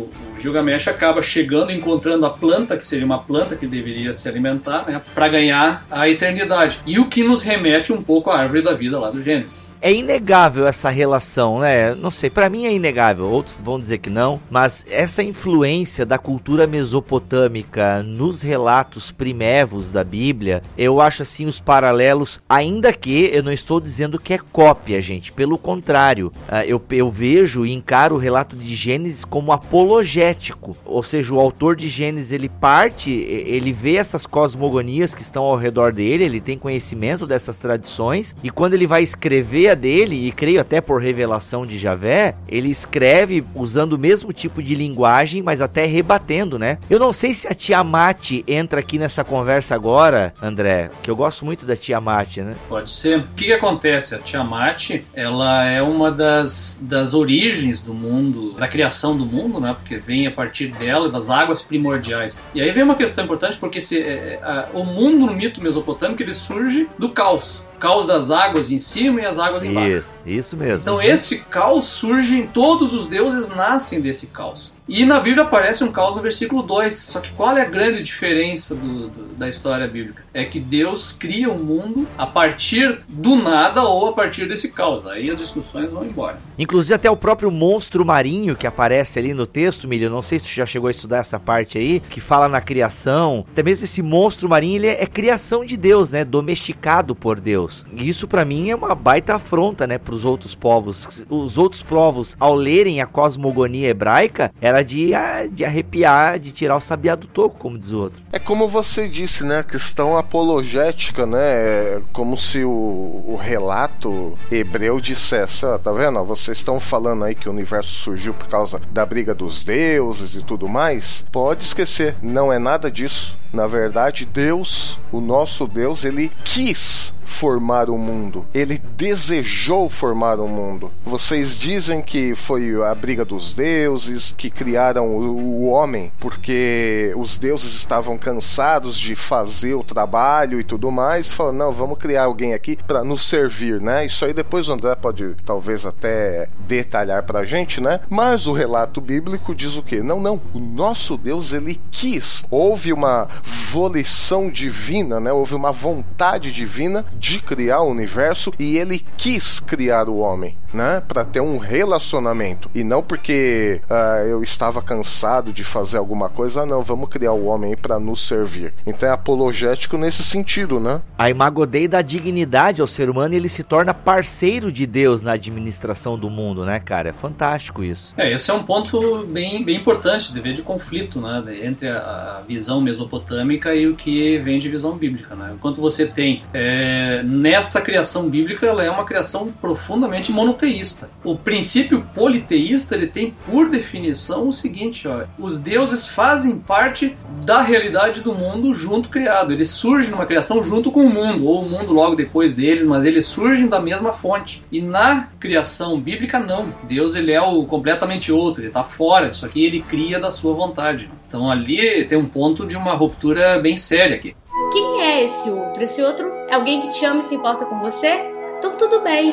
Gilgamesh acaba chegando, encontrando a planta, que seria uma planta que deveria se alimentar, né, para ganhar a eternidade. E o que nos remete um pouco à árvore da vida lá do Gênesis é inegável essa relação, né? Não sei, para mim é inegável, outros vão dizer que não, mas essa influência da cultura mesopotâmica nos relatos primevos da Bíblia, eu acho assim os paralelos, ainda que eu não estou dizendo que é cópia, gente, pelo contrário, ah, eu, eu vejo e encaro o relato de Gênesis como apologético, ou seja, o autor de Gênesis ele parte, ele vê essas cosmogonias que estão ao redor dele, ele tem conhecimento dessas tradições e quando ele vai escrever dele, e creio até por revelação de Javé, ele escreve usando o mesmo tipo de linguagem, mas até rebatendo, né? Eu não sei se a Tiamat entra aqui nessa conversa agora, André, que eu gosto muito da Tiamat, né? Pode ser. O que, que acontece? A Tiamat, ela é uma das, das origens do mundo, da criação do mundo, né? Porque vem a partir dela, das águas primordiais. E aí vem uma questão importante, porque se, é, é, a, o mundo no mito mesopotâmico, ele surge do caos. Caos das águas em cima e as águas embaixo. Isso, isso mesmo. Então esse caos surge, todos os deuses nascem desse caos. E na Bíblia aparece um caos no versículo 2. Só que qual é a grande diferença do, do, da história bíblica? É que Deus cria o um mundo a partir do nada ou a partir desse caos. Aí as discussões vão embora. Inclusive até o próprio monstro marinho que aparece ali no texto, Milho, não sei se você já chegou a estudar essa parte aí, que fala na criação. Até mesmo esse monstro marinho, ele é, é criação de Deus, né? Domesticado por Deus. E isso para mim é uma baita afronta, né, para os outros povos. Os outros povos, ao lerem a cosmogonia hebraica, era de, de arrepiar, de tirar o sabiá do toco, como diz o outro. É como você disse, né? A questão apologética, né? É como se o, o relato hebreu dissesse: ah, tá vendo? Vocês estão falando aí que o universo surgiu por causa da briga dos deuses e tudo mais. Pode esquecer, não é nada disso. Na verdade, Deus, o nosso Deus, ele quis formar o mundo. Ele desejou formar o mundo. Vocês dizem que foi a briga dos deuses que criaram o, homem porque os deuses estavam cansados de fazer o trabalho e tudo mais. Falaram, não, vamos criar alguém aqui para nos servir, né? Isso aí depois o André pode talvez até detalhar pra gente, né? Mas o relato bíblico diz o quê? Não, não. O nosso Deus, ele quis. Houve uma volição divina, né? Houve uma vontade divina de criar o universo e ele quis criar o homem, né? Para ter um relacionamento e não porque uh, eu estava cansado de fazer alguma coisa, não, vamos criar o homem para nos servir. Então é apologético nesse sentido, né? A imagodei dá dignidade ao ser humano e ele se torna parceiro de Deus na administração do mundo, né, cara? É fantástico isso. É, esse é um ponto bem, bem importante de ver de conflito, né, entre a visão mesopotâmica e o que vem de visão bíblica, né? Enquanto você tem é, nessa criação bíblica, ela é uma criação profundamente monoteísta. O princípio politeísta ele tem por definição o seguinte: ó, os deuses fazem parte da realidade do mundo junto criado. Eles surgem numa criação junto com o mundo, ou o mundo logo depois deles, mas eles surgem da mesma fonte. E na criação bíblica, não. Deus ele é o completamente outro, ele está fora disso aqui, ele cria da sua vontade. Então ali tem um ponto de uma ruptura bem séria aqui. Quem é esse outro? Esse outro é alguém que te ama e se importa com você? Então tudo bem.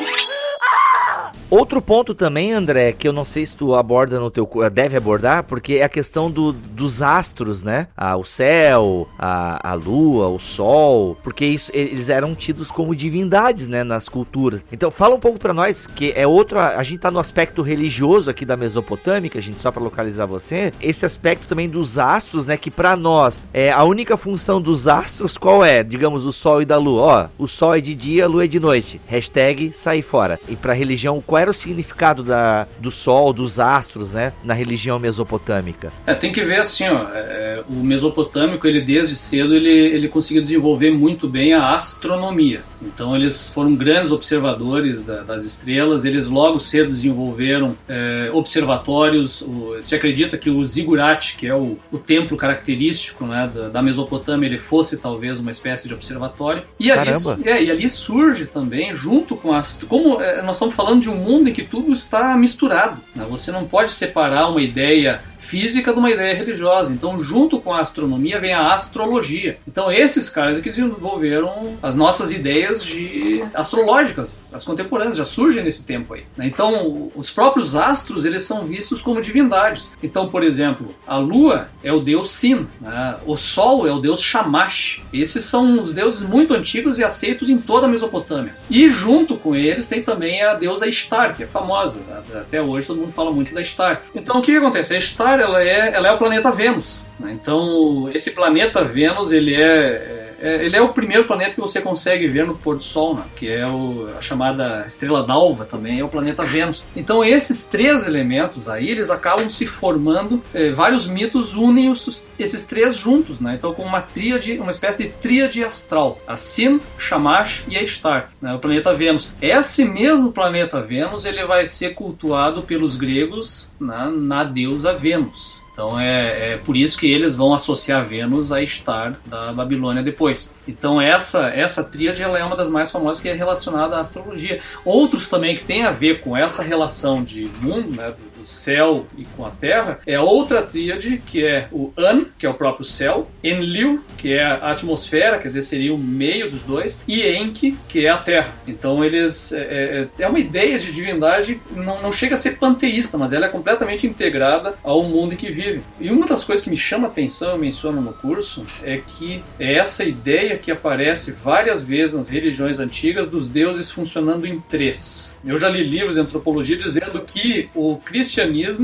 Outro ponto também, André, que eu não sei se tu aborda no teu deve abordar, porque é a questão do, dos astros, né? Ah, o céu, a, a lua, o sol, porque isso, eles eram tidos como divindades, né, nas culturas. Então, fala um pouco para nós que é outro, a gente tá no aspecto religioso aqui da Mesopotâmica, gente, só para localizar você. Esse aspecto também dos astros, né, que para nós é a única função dos astros qual é? Digamos o sol e da lua. Ó, o sol é de dia, a lua é de noite. Hashtag sair fora. E para religião qual era o significado da, do sol, dos astros, né, na religião mesopotâmica? É, tem que ver assim, ó, é, o mesopotâmico, ele desde cedo, ele, ele conseguiu desenvolver muito bem a astronomia. Então eles foram grandes observadores da, das estrelas, eles logo cedo desenvolveram é, observatórios, o, se acredita que o zigurate, que é o, o templo característico né, da, da, Mesopotâmia, ele fosse talvez uma espécie de observatório. E ali, é, e ali surge também, junto com as... Como é, nós estamos falando de um mundo em que tudo está misturado. Né? Você não pode separar uma ideia física de uma ideia religiosa. Então, junto com a astronomia vem a astrologia. Então, esses caras que desenvolveram as nossas ideias de astrológicas, as contemporâneas, já surgem nesse tempo aí. Né? Então, os próprios astros eles são vistos como divindades. Então, por exemplo, a Lua é o deus Sin, né? o Sol é o deus Shamash. Esses são os deuses muito antigos e aceitos em toda a Mesopotâmia. E junto com eles tem também a deusa Ishtar, que é famosa. Né? Até hoje todo mundo fala muito da Ishtar. Então, o que, que acontece? A Ishtar ela é, ela é o planeta Vênus. Né? Então, esse planeta Vênus, ele é, é, ele é o primeiro planeta que você consegue ver no pôr do sol, né? que é o, a chamada estrela d'alva também, é o planeta Vênus. Então esses três elementos aí, eles acabam se formando, é, vários mitos unem os, esses três juntos, né? então com uma tríade, uma espécie de tríade astral, a Sin, Shamash e a Star, né? o planeta Vênus. Esse mesmo planeta Vênus, ele vai ser cultuado pelos gregos na, na deusa Vênus. Então é, é, por isso que eles vão associar Vênus a Star da Babilônia depois. Então essa essa tríade ela é uma das mais famosas que é relacionada à astrologia. Outros também que tem a ver com essa relação de mundo, né, céu e com a terra, é outra tríade que é o An, que é o próprio céu, Enlil, que é a atmosfera, quer dizer, seria o meio dos dois, e Enki, que é a terra. Então eles é, é, é uma ideia de divindade, não, não chega a ser panteísta, mas ela é completamente integrada ao mundo em que vive. E uma das coisas que me chama a atenção, eu menciono no curso, é que é essa ideia que aparece várias vezes nas religiões antigas dos deuses funcionando em três. Eu já li livros de antropologia dizendo que o cristianismo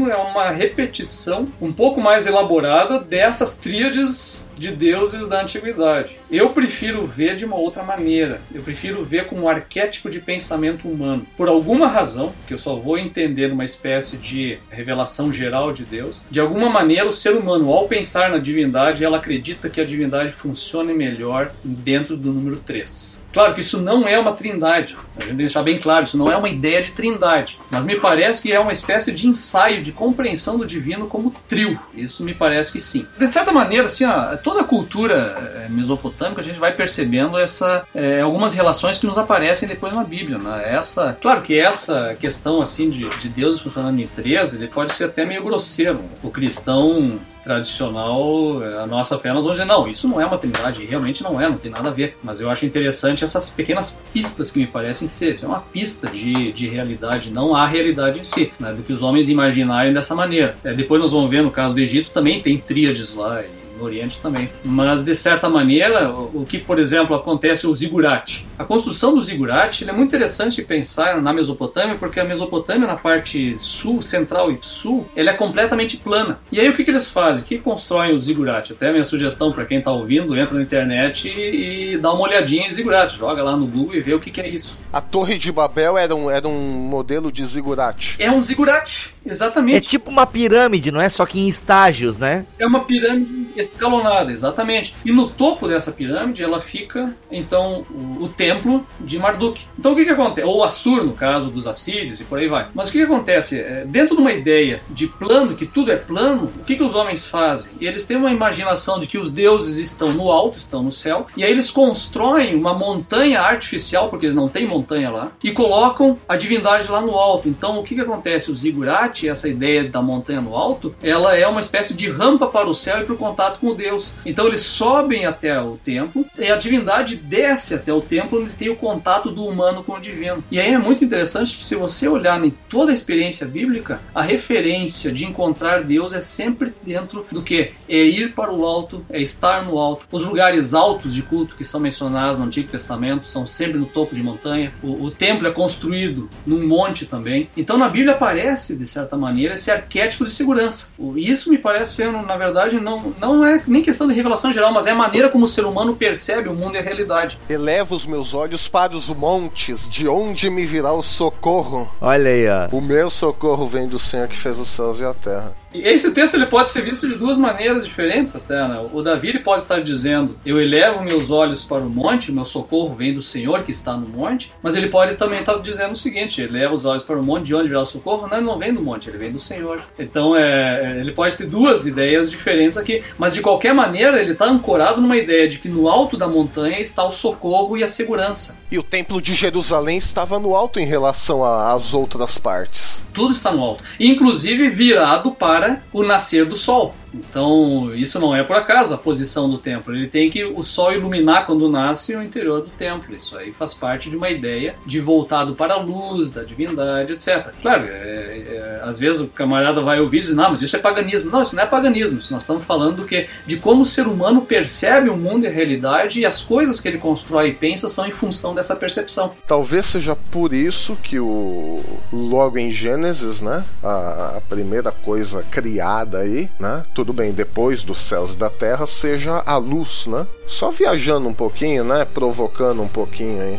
é uma repetição um pouco mais elaborada dessas tríades de deuses da antiguidade. Eu prefiro ver de uma outra maneira. Eu prefiro ver como um arquétipo de pensamento humano. Por alguma razão, que eu só vou entender numa espécie de revelação geral de Deus, de alguma maneira o ser humano, ao pensar na divindade, ela acredita que a divindade funcione melhor dentro do número 3. Claro que isso não é uma trindade, a gente deixar bem claro, isso não é uma ideia de trindade, mas me parece que é uma espécie de ensaio de compreensão do divino como trio. Isso me parece que sim. De certa maneira, assim, ó, toda a cultura eh, mesopotâmica a gente vai percebendo essa é, algumas relações que nos aparecem depois na Bíblia. Né? Essa, claro que essa questão assim de, de deuses funcionando em três, ele pode ser até meio grosseiro. O cristão tradicional, a nossa fé, nós vamos dizer, não, isso não é uma trindade, realmente não é, não tem nada a ver. Mas eu acho interessante essas pequenas pistas que me parecem ser. É uma pista de, de realidade, não a realidade em si, né, do que os homens imaginarem dessa maneira. É, depois nós vamos ver no caso do Egito também tem tríades lá. No Oriente também. Mas, de certa maneira, o, que, por exemplo, acontece o zigurate. A construção do zigurate é muito interessante pensar na Mesopotâmia, porque a Mesopotâmia, na parte sul, central e sul, ela é completamente plana. E aí, o que, que eles fazem? Que constroem o zigurate? Até a minha sugestão para quem está ouvindo, entra na internet e, e, dá uma olhadinha em zigurate. Joga lá no Google e vê o que, que é isso. A Torre de Babel era um, era um modelo de zigurate. É um zigurate, exatamente. É tipo uma pirâmide, não é? Só que em estágios, né? É uma pirâmide escalonada, exatamente. E no topo dessa pirâmide ela fica, então, o, o templo de Marduk. Então o que, que acontece? Ou Assur, no caso dos assírios e por aí vai. Mas o que, que acontece? É, dentro de uma ideia de plano, que tudo é plano, o que, que os homens fazem? Eles têm uma imaginação de que os deuses estão no alto, estão no céu, e aí eles constroem uma montanha artificial, porque eles não têm montanha lá, e colocam a divindade lá no alto. Então o que, que acontece? O zigurate, essa ideia da montanha no alto, ela é uma espécie de rampa para o céu e para o contato com Deus. Então eles sobem até o templo e a divindade desce até o templo onde tem o contato do humano com o divino. E aí é muito interessante se você olhar em toda a experiência bíblica, a referência de encontrar Deus é sempre dentro do que? É ir para o alto, é estar no alto. Os lugares altos de culto que são mencionados no Antigo Testamento são sempre no topo de montanha. O, o templo é construído num monte também. Então na Bíblia aparece, de certa maneira, esse arquétipo de segurança. Isso me parece ser, na verdade, não, não é nem questão de revelação geral, mas é a maneira como o ser humano percebe o mundo e a realidade. Elevo os meus olhos para os montes, de onde me virá o socorro. Olha aí, ó. O meu socorro vem do Senhor que fez os céus e a terra. Esse texto ele pode ser visto de duas maneiras diferentes até, né? O Davi ele pode estar dizendo, eu elevo meus olhos para o monte, meu socorro vem do Senhor que está no monte, mas ele pode também estar dizendo o seguinte, eleva os olhos para o monte, de onde virá o socorro? Não, ele não vem do monte, ele vem do Senhor. Então, é, ele pode ter duas ideias diferentes aqui, mas de qualquer maneira ele está ancorado numa ideia de que no alto da montanha está o socorro e a segurança. E o templo de Jerusalém estava no alto em relação às outras partes. Tudo está no alto, inclusive virado para o nascer do sol. Então, isso não é por acaso a posição do templo. Ele tem que o sol iluminar quando nasce o interior do templo. Isso aí faz parte de uma ideia de voltado para a luz, da divindade, etc. Claro, é, é, às vezes o camarada vai ouvir e diz: Não, mas isso é paganismo. Não, isso não é paganismo. Isso nós estamos falando do que? De como o ser humano percebe o mundo e a realidade e as coisas que ele constrói e pensa são em função dessa percepção. Talvez seja por isso que o logo em Gênesis, né, a, a primeira coisa criada aí, né, tudo bem, depois dos céus e da terra, seja a luz, né? Só viajando um pouquinho, né? Provocando um pouquinho aí.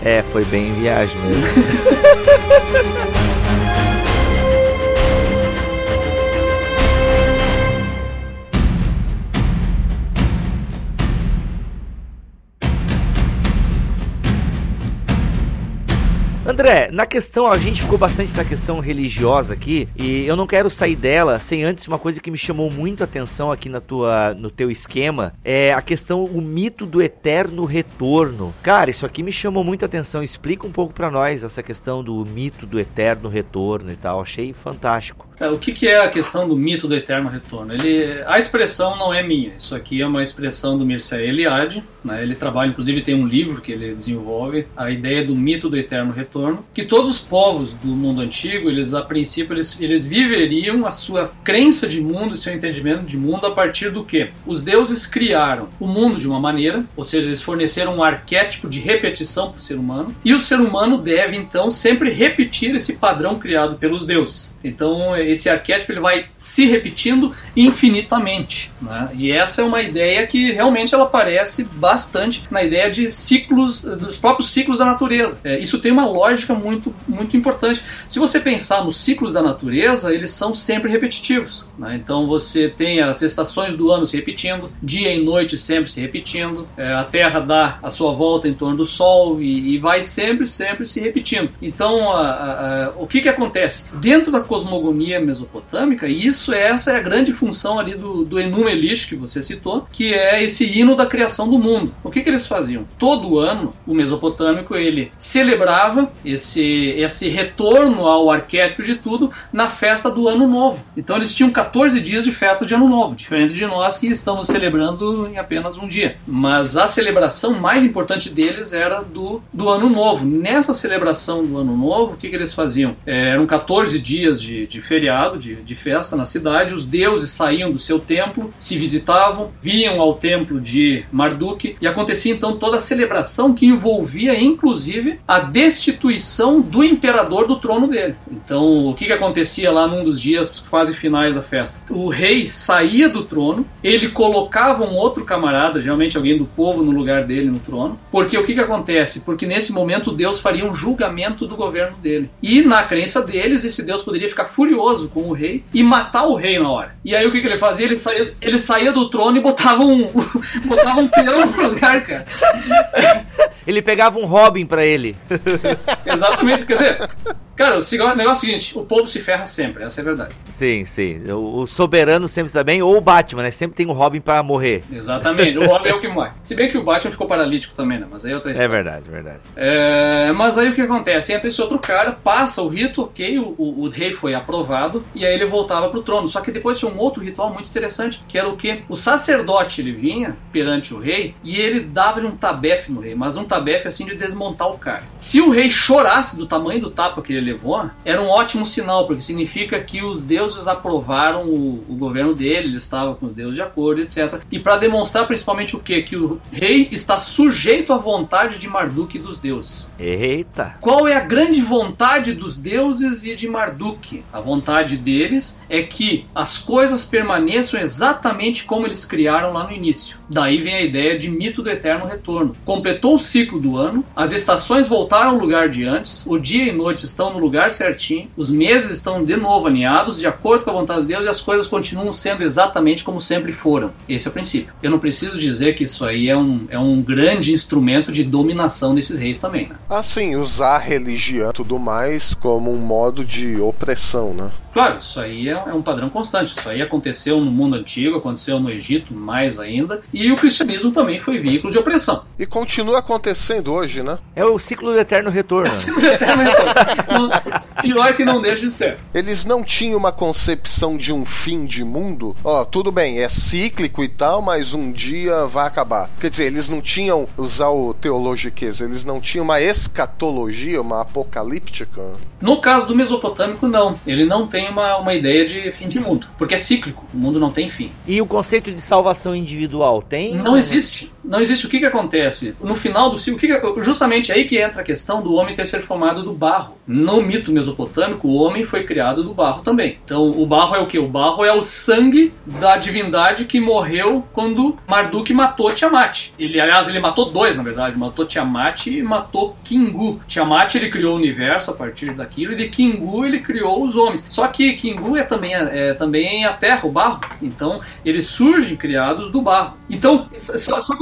é, foi bem viagem mesmo. André, na questão, a gente ficou bastante na questão religiosa aqui, e eu não quero sair dela sem antes uma coisa que me chamou muito a atenção aqui na tua, no teu esquema, é a questão, o mito do eterno retorno. Cara, isso aqui me chamou muita atenção. Explica um pouco para nós essa questão do mito do eterno retorno e tal. Achei fantástico. É, o que, que, é a questão do mito do eterno retorno? Ele, a expressão não é minha, isso aqui é uma expressão do Mircea Eliade, né? ele trabalha, inclusive tem um livro que ele desenvolve, a ideia do mito do eterno retorno, que todos os povos do mundo antigo, eles a princípio, eles, eles viveriam a sua crença de mundo, seu entendimento de mundo a partir do que? Os deuses criaram o mundo de uma maneira, ou seja, eles forneceram um arquétipo de repetição para o ser humano, e o ser humano deve então sempre repetir esse padrão criado pelos deuses. Então, esse arquétipo ele vai se repetindo infinitamente. Né? E essa é uma ideia que realmente ela aparece bastante na ideia de ciclos, dos próprios ciclos da natureza. É, isso tem uma lógica muito, muito importante. Se você pensar nos ciclos da natureza, eles são sempre repetitivos. Né? Então você tem as estações do ano se repetindo, dia e noite sempre se repetindo, é, a Terra dá a sua volta em torno do Sol e, e vai sempre, sempre se repetindo. Então, a, a, a, o que, que acontece? Dentro da cosmogonia mesopotâmica, isso essa é a grande função ali do, do Enum Elish que você citou, que é esse hino da criação do mundo. O que, que eles faziam? Todo ano, o mesopotâmico ele celebrava esse, esse retorno ao arquétipo de tudo na festa do Ano Novo. Então eles tinham 14 dias de festa de Ano Novo, diferente de nós que estamos celebrando em apenas um dia. Mas a celebração mais importante deles era do, do Ano Novo. Nessa celebração do Ano Novo, o que, que eles faziam? É, eram 14 dias de, de feriado, de, de festa na cidade, os deuses saíam do seu templo, se visitavam, vinham ao templo de Marduk e acontecia então toda a celebração que envolvia inclusive a destituição do imperador do trono dele. Então, o que, que acontecia lá num dos dias quase finais da festa? O rei saía do trono, ele colocava um outro camarada, geralmente alguém do povo, no lugar dele no trono, porque o que, que acontece? Porque nesse momento Deus faria um julgamento do governo dele. E na crença deles, esse Deus poderia ficar furioso com o rei e matar o rei na hora. E aí o que, que ele fazia? Ele saía, ele saía do trono e botava um, botava um peão no lugar, cara. Ele pegava um Robin para ele. Exatamente, quer dizer, Cara, o negócio é o seguinte: o povo se ferra sempre, essa é a verdade. Sim, sim. O, o soberano sempre está bem, ou o Batman, né? Sempre tem o Robin para morrer. Exatamente, o Robin é o que morre. Se bem que o Batman ficou paralítico também, né? Mas aí é outra história. É verdade, é verdade. É, mas aí o que acontece? Entra esse outro cara, passa o rito, ok, o, o, o, rei foi aprovado, e aí ele voltava pro trono. Só que depois tinha um outro ritual muito interessante, que era o que? O sacerdote ele vinha perante o rei e ele dava um tabefe no rei, mas um tabefe assim de desmontar o cara. Se o rei chorasse do tamanho do tapa que ele levou, era um ótimo sinal, porque significa que os deuses aprovaram o, o governo dele, ele estava com os deuses de acordo, etc. E para demonstrar principalmente o que? Que o rei está sujeito à vontade de Marduk e dos deuses. Eita! Qual é a grande vontade dos deuses e de Marduk? A vontade deles é que as coisas permaneçam exatamente como eles criaram lá no início. Daí vem a ideia de mito do eterno retorno. Completou o ciclo do ano, as estações voltaram ao lugar de antes, o dia e noite estão no lugar certinho, os meses estão de novo alinhados, de acordo com a vontade de Deus, e as coisas continuam sendo exatamente como sempre foram. Esse é o princípio. Eu não preciso dizer que isso aí é um, é um grande instrumento de dominação desses reis também, né? Assim, usar religião e tudo mais como um modo de opressão, né? Claro, isso aí é, é, um padrão constante. Isso aí aconteceu no mundo antigo, aconteceu no Egito mais ainda, e o cristianismo também foi veículo de opressão. E continua acontecendo hoje, né? É o ciclo do eterno retorno. É o ciclo do eterno retorno. Pior que não deixa de ser. Eles não tinham uma concepção de um fim de mundo. Ó, tudo bem, é cíclico e tal, mas um dia vai acabar. Quer dizer, eles não tinham, usar o teologiquez, eles não tinham uma escatologia, uma apocalíptica. No caso do mesopotâmico, não. Ele não tem uma, uma ideia de fim de mundo, porque é cíclico, o mundo não tem fim. E o conceito de salvação individual tem? Não existe. Não existe. O que, que acontece? No final do ciclo, que que, justamente aí que entra a questão do homem ter sido formado do barro. No mito mesopotâmico, o homem foi criado do barro também. Então, o barro é o que? O barro é o sangue da divindade que morreu quando Marduk matou Tiamat. Ele, aliás, ele matou dois, na verdade. Matou Tiamat e matou Kingu. Tiamat ele criou o universo a partir daquilo e de Kingu ele criou os homens. Só que Kingu é também, é, também a terra, o barro. Então, eles surgem criados do barro. Então, só, só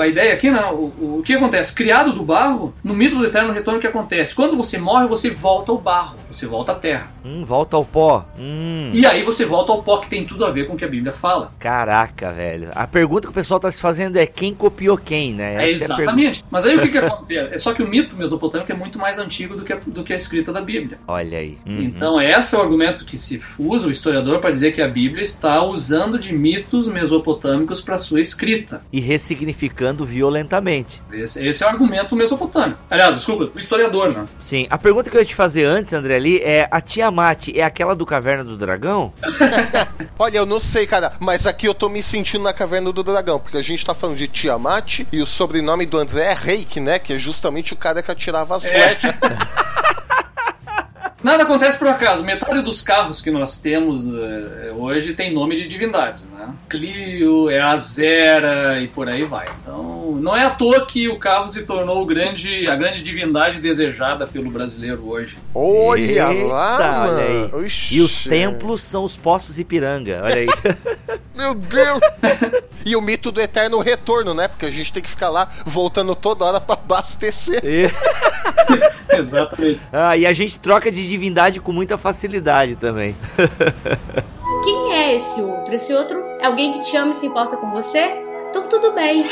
a ideia aqui, né? O, o, que acontece? Criado do barro, no mito do eterno retorno, o que acontece? Quando você morre, você volta ao barro, você volta à terra. Hum, volta ao pó. Hum. E aí você volta ao pó, que tem tudo a ver com o que a Bíblia fala. Caraca, velho. A pergunta que o pessoal tá se fazendo é quem copiou quem, né? É, exatamente. É Mas aí o que, que acontece? É só que o mito mesopotâmico é muito mais antigo do que a, do que a escrita da Bíblia. Olha aí. Uhum. Então, esse é o argumento que se usa, o historiador, para dizer que a Bíblia está usando de mitos mesopotâmicos para sua escrita. E ressignificando violentamente. Esse, esse, é o argumento mesopotâmico. Aliás, desculpa, o historiador, né? Sim. A pergunta que eu ia te fazer antes, André, ali, é: a Tiamat é aquela do Caverna do Dragão? Olha, eu não sei, cara, mas aqui eu tô me sentindo na Caverna do Dragão, porque a gente tá falando de Tiamat e o sobrenome do André é Reik, né? Que é justamente o cara que atirava as é. flechas. Nada acontece por acaso. Metade dos carros que nós temos uh, hoje tem nome de divindades, né? Clio, é a Zera e por aí vai. Então, não é à toa que o carro se tornou grande, a grande divindade desejada pelo brasileiro hoje. Olha Eita, lá, olha aí. E os templos são os postos Ipiranga, olha aí. Meu Deus! e o mito do eterno retorno, né? Porque a gente tem que ficar lá voltando toda hora para abastecer. Exatamente. Ah, e a gente troca de divindade com muita facilidade também. Quem é esse outro? Esse outro é alguém que te ama e se importa com você? Então tudo bem.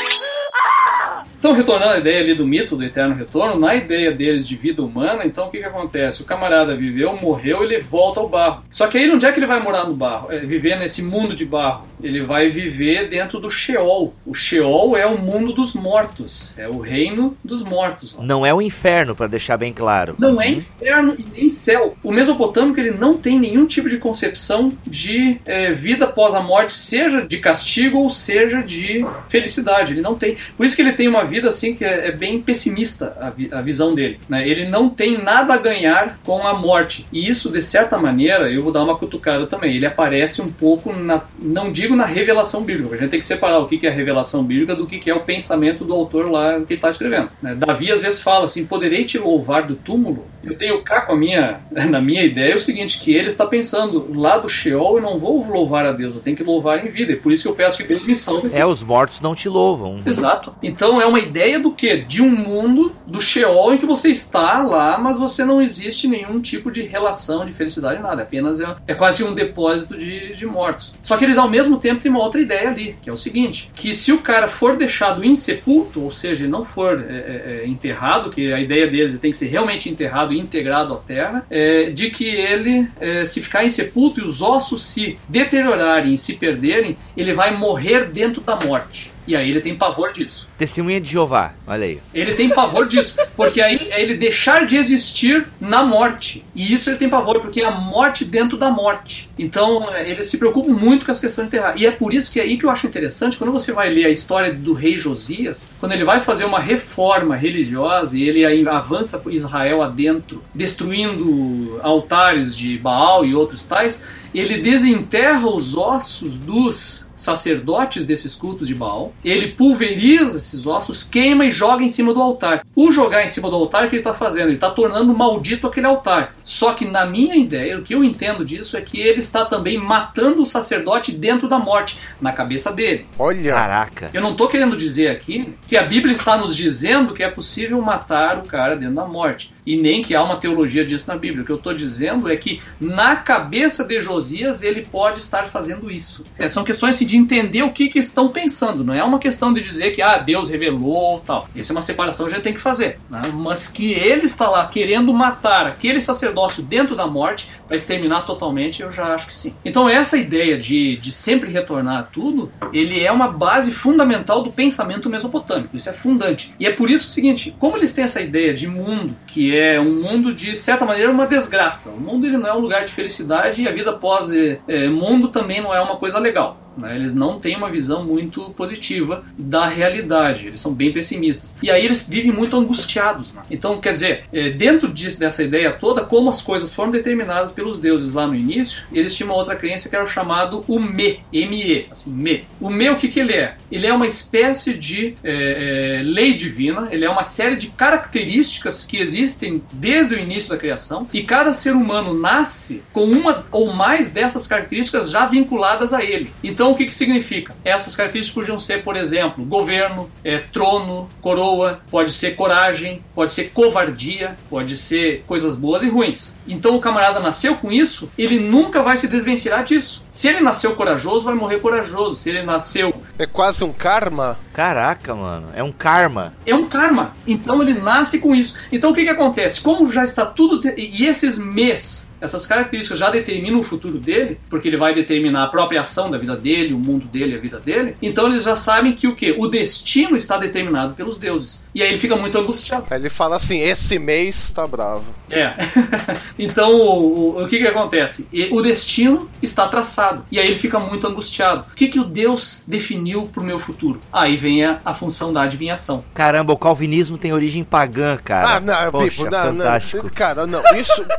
Então, retornando à ideia ali do mito do eterno retorno, na ideia deles de vida humana, então o que, que acontece? O camarada viveu, morreu, ele volta ao barro. Só que aí onde é que ele vai morar no barro? É, viver nesse mundo de barro. Ele vai viver dentro do Sheol. O Sheol é o mundo dos mortos, é o reino dos mortos. Não é o inferno, para deixar bem claro. Não é inferno e nem céu. O mesopotâmico ele não tem nenhum tipo de concepção de é, vida após a morte, seja de castigo ou seja de felicidade. Ele não tem. Por isso que ele tem uma vida assim que é, é bem pessimista a, vi, a visão dele. Né? Ele não tem nada a ganhar com a morte. E isso, de certa maneira, eu vou dar uma cutucada também. Ele aparece um pouco, na, não digo na revelação bíblica, a gente tem que separar o que é a revelação bíblica do que é o pensamento do autor lá que ele está escrevendo. Né? Davi às vezes fala assim: poderei te louvar do túmulo? Eu tenho cá com a minha, na minha ideia é o seguinte: que ele está pensando lá do Sheol, eu não vou louvar a Deus, eu tenho que louvar em vida. E por isso que eu peço que Deus me salve. É, os mortos não te louvam. Exato. Então é uma ideia do que? De um mundo do Sheol em que você está lá, mas você não existe nenhum tipo de relação de felicidade, nada. Apenas é, é quase um depósito de, de mortos. Só que eles ao mesmo tempo têm uma outra ideia ali, que é o seguinte: que se o cara for deixado insepulto, ou seja, não for é, é, é enterrado, que a ideia deles tem que ser realmente enterrado e integrado à terra, é, de que ele, é, se ficar insepulto e os ossos se deteriorarem e se perderem, ele vai morrer dentro da morte. E aí ele tem pavor disso. Testemunha de Jeová, olha aí. Ele tem pavor disso, porque aí é ele deixar de existir na morte. E isso ele tem pavor, porque é a morte dentro da morte. Então ele se preocupa muito com as questões de terra. E é por isso que é aí que eu acho interessante, quando você vai ler a história do rei Josias, quando ele vai fazer uma reforma religiosa e ele avança por Israel adentro, destruindo altares de Baal e outros tais, ele desenterra os ossos dos sacerdotes desses cultos de Baal, ele pulveriza esses ossos, queima e joga em cima do altar. O jogar em cima do altar, o que ele está fazendo? Ele está tornando maldito aquele altar. Só que, na minha ideia, o que eu entendo disso é que ele está também matando o sacerdote dentro da morte, na cabeça dele. Olha! Caraca! Eu não estou querendo dizer aqui que a Bíblia está nos dizendo que é possível matar o cara dentro da morte e nem que há uma teologia disso na Bíblia. O que eu estou dizendo é que na cabeça de Josias ele pode estar fazendo isso. É, são questões assim, de entender o que, que estão pensando. Não é uma questão de dizer que ah, Deus revelou tal. Essa é uma separação que a gente tem que fazer. Né? Mas que ele está lá querendo matar aquele sacerdócio dentro da morte para exterminar totalmente, eu já acho que sim. Então essa ideia de, de sempre retornar a tudo, ele é uma base fundamental do pensamento mesopotâmico. Isso é fundante. E é por isso o seguinte, como eles têm essa ideia de mundo que é um mundo de certa maneira uma desgraça. O mundo ele não é um lugar de felicidade e a vida pós é, mundo também não é uma coisa legal. Né? Eles não têm uma visão muito positiva da realidade, eles são bem pessimistas. E aí eles vivem muito angustiados. Né? Então, quer dizer, é, dentro disso, dessa ideia toda, como as coisas foram determinadas pelos deuses lá no início, eles tinham uma outra crença que era o chamado o Me, M-E, assim, Me. O Me, o que, que ele é? Ele é uma espécie de é, é, lei divina, ele é uma série de características que existem desde o início da criação, e cada ser humano nasce com uma ou mais dessas características já vinculadas a ele. Então, Então o que, que significa? Essas características podiam ser, por exemplo, governo, é, trono, coroa, pode ser coragem, pode ser covardia, pode ser coisas boas e ruins. Então o camarada nasceu com isso, ele nunca vai se desvencilhar disso. Se ele nasceu corajoso, vai morrer corajoso. Se ele nasceu. É quase um karma? Caraca, mano. É um karma. É um karma. Então ele nasce com isso. Então o que, que acontece? Como já está tudo. E esses mês essas características já determinam o futuro dele, porque ele vai determinar a própria ação da vida dele, o mundo dele, a vida dele. Então eles já sabem que o que? O destino está determinado pelos deuses. E aí ele fica muito angustiado. Aí ele fala assim: esse mês tá bravo. É. então o, o, o, que que acontece? O destino está traçado. E aí ele fica muito angustiado. O que que o Deus definiu pro meu futuro? Aí vem a, a função da adivinhação. Caramba, o calvinismo tem origem pagã, cara. Ah, não, Poxa, Pipo, não, fantástico. não. Cara, não, isso.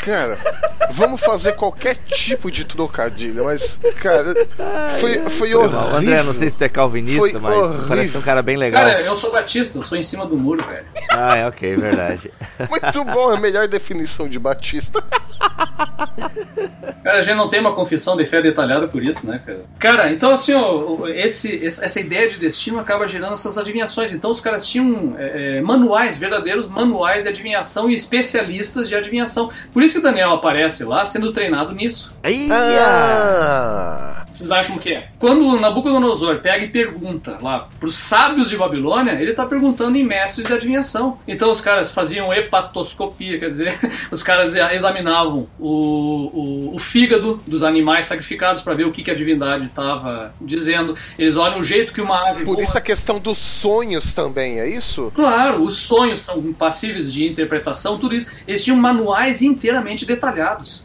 Cara, vamos fazer qualquer tipo de trocadilho, mas, cara, foi, foi horrível. André, não sei se tu é calvinista, Foi mas horrível. parece um cara bem legal. Cara, eu sou batista, eu sou em cima do muro, velho. Ah, é ok, verdade. Muito bom, é a melhor definição de Batista. Cara, a gente não tem uma confissão de fé detalhada por isso, né, cara? Cara, então assim, ó, esse, essa ideia de destino acaba gerando essas adivinhações. Então os caras tinham é, é, manuais, verdadeiros manuais de adivinhação e especialistas de adivinhação. Por isso que o Daniel aparece lá sendo treinado nisso. Ah, Vocês acham que é? Quando o Nabucodonosor pega e pergunta lá pros sábios de Babilônia, ele tá perguntando em mestres de adivinhação. Então os caras faziam hepatoscopia, quer dizer, os caras examinavam o, o, o fígado dos animais sacrificados para ver o que, que a divindade estava dizendo. Eles olham o jeito que uma ave. por voa. isso a questão dos sonhos também, é isso? Claro, os sonhos são passíveis de interpretação, tudo isso. Eles tinham manuais inteiramente detalhados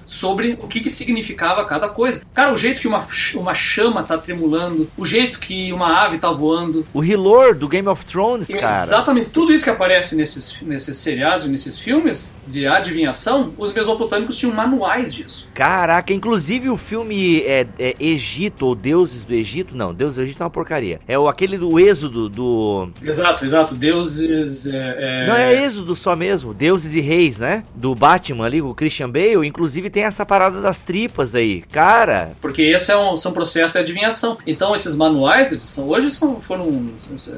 sobre o que, que significava cada coisa. Cara, o jeito que uma, uma chama tá tremulando, o jeito que uma ave tá voando. o Hilor do Game of Thrones, cara. Exatamente, tudo isso que aparece nesses, nesses seriados, nesses filmes de adivinhação, os mesopotâmicos tinham manuais disso. Caraca, inclusive o filme é, é Egito, ou Deuses do Egito, não, Deuses do Egito é uma porcaria. É o aquele do Êxodo, do... Exato, exato. Deuses. É, é- Não, é Êxodo só mesmo, Deuses e Reis, né? Do Batman ali, o Christian Bale, inclusive tem essa parada das tripas aí. Cara, Porque esse é um, são processos de adivinhação. Então, esses manuais de edição hoje são, foram,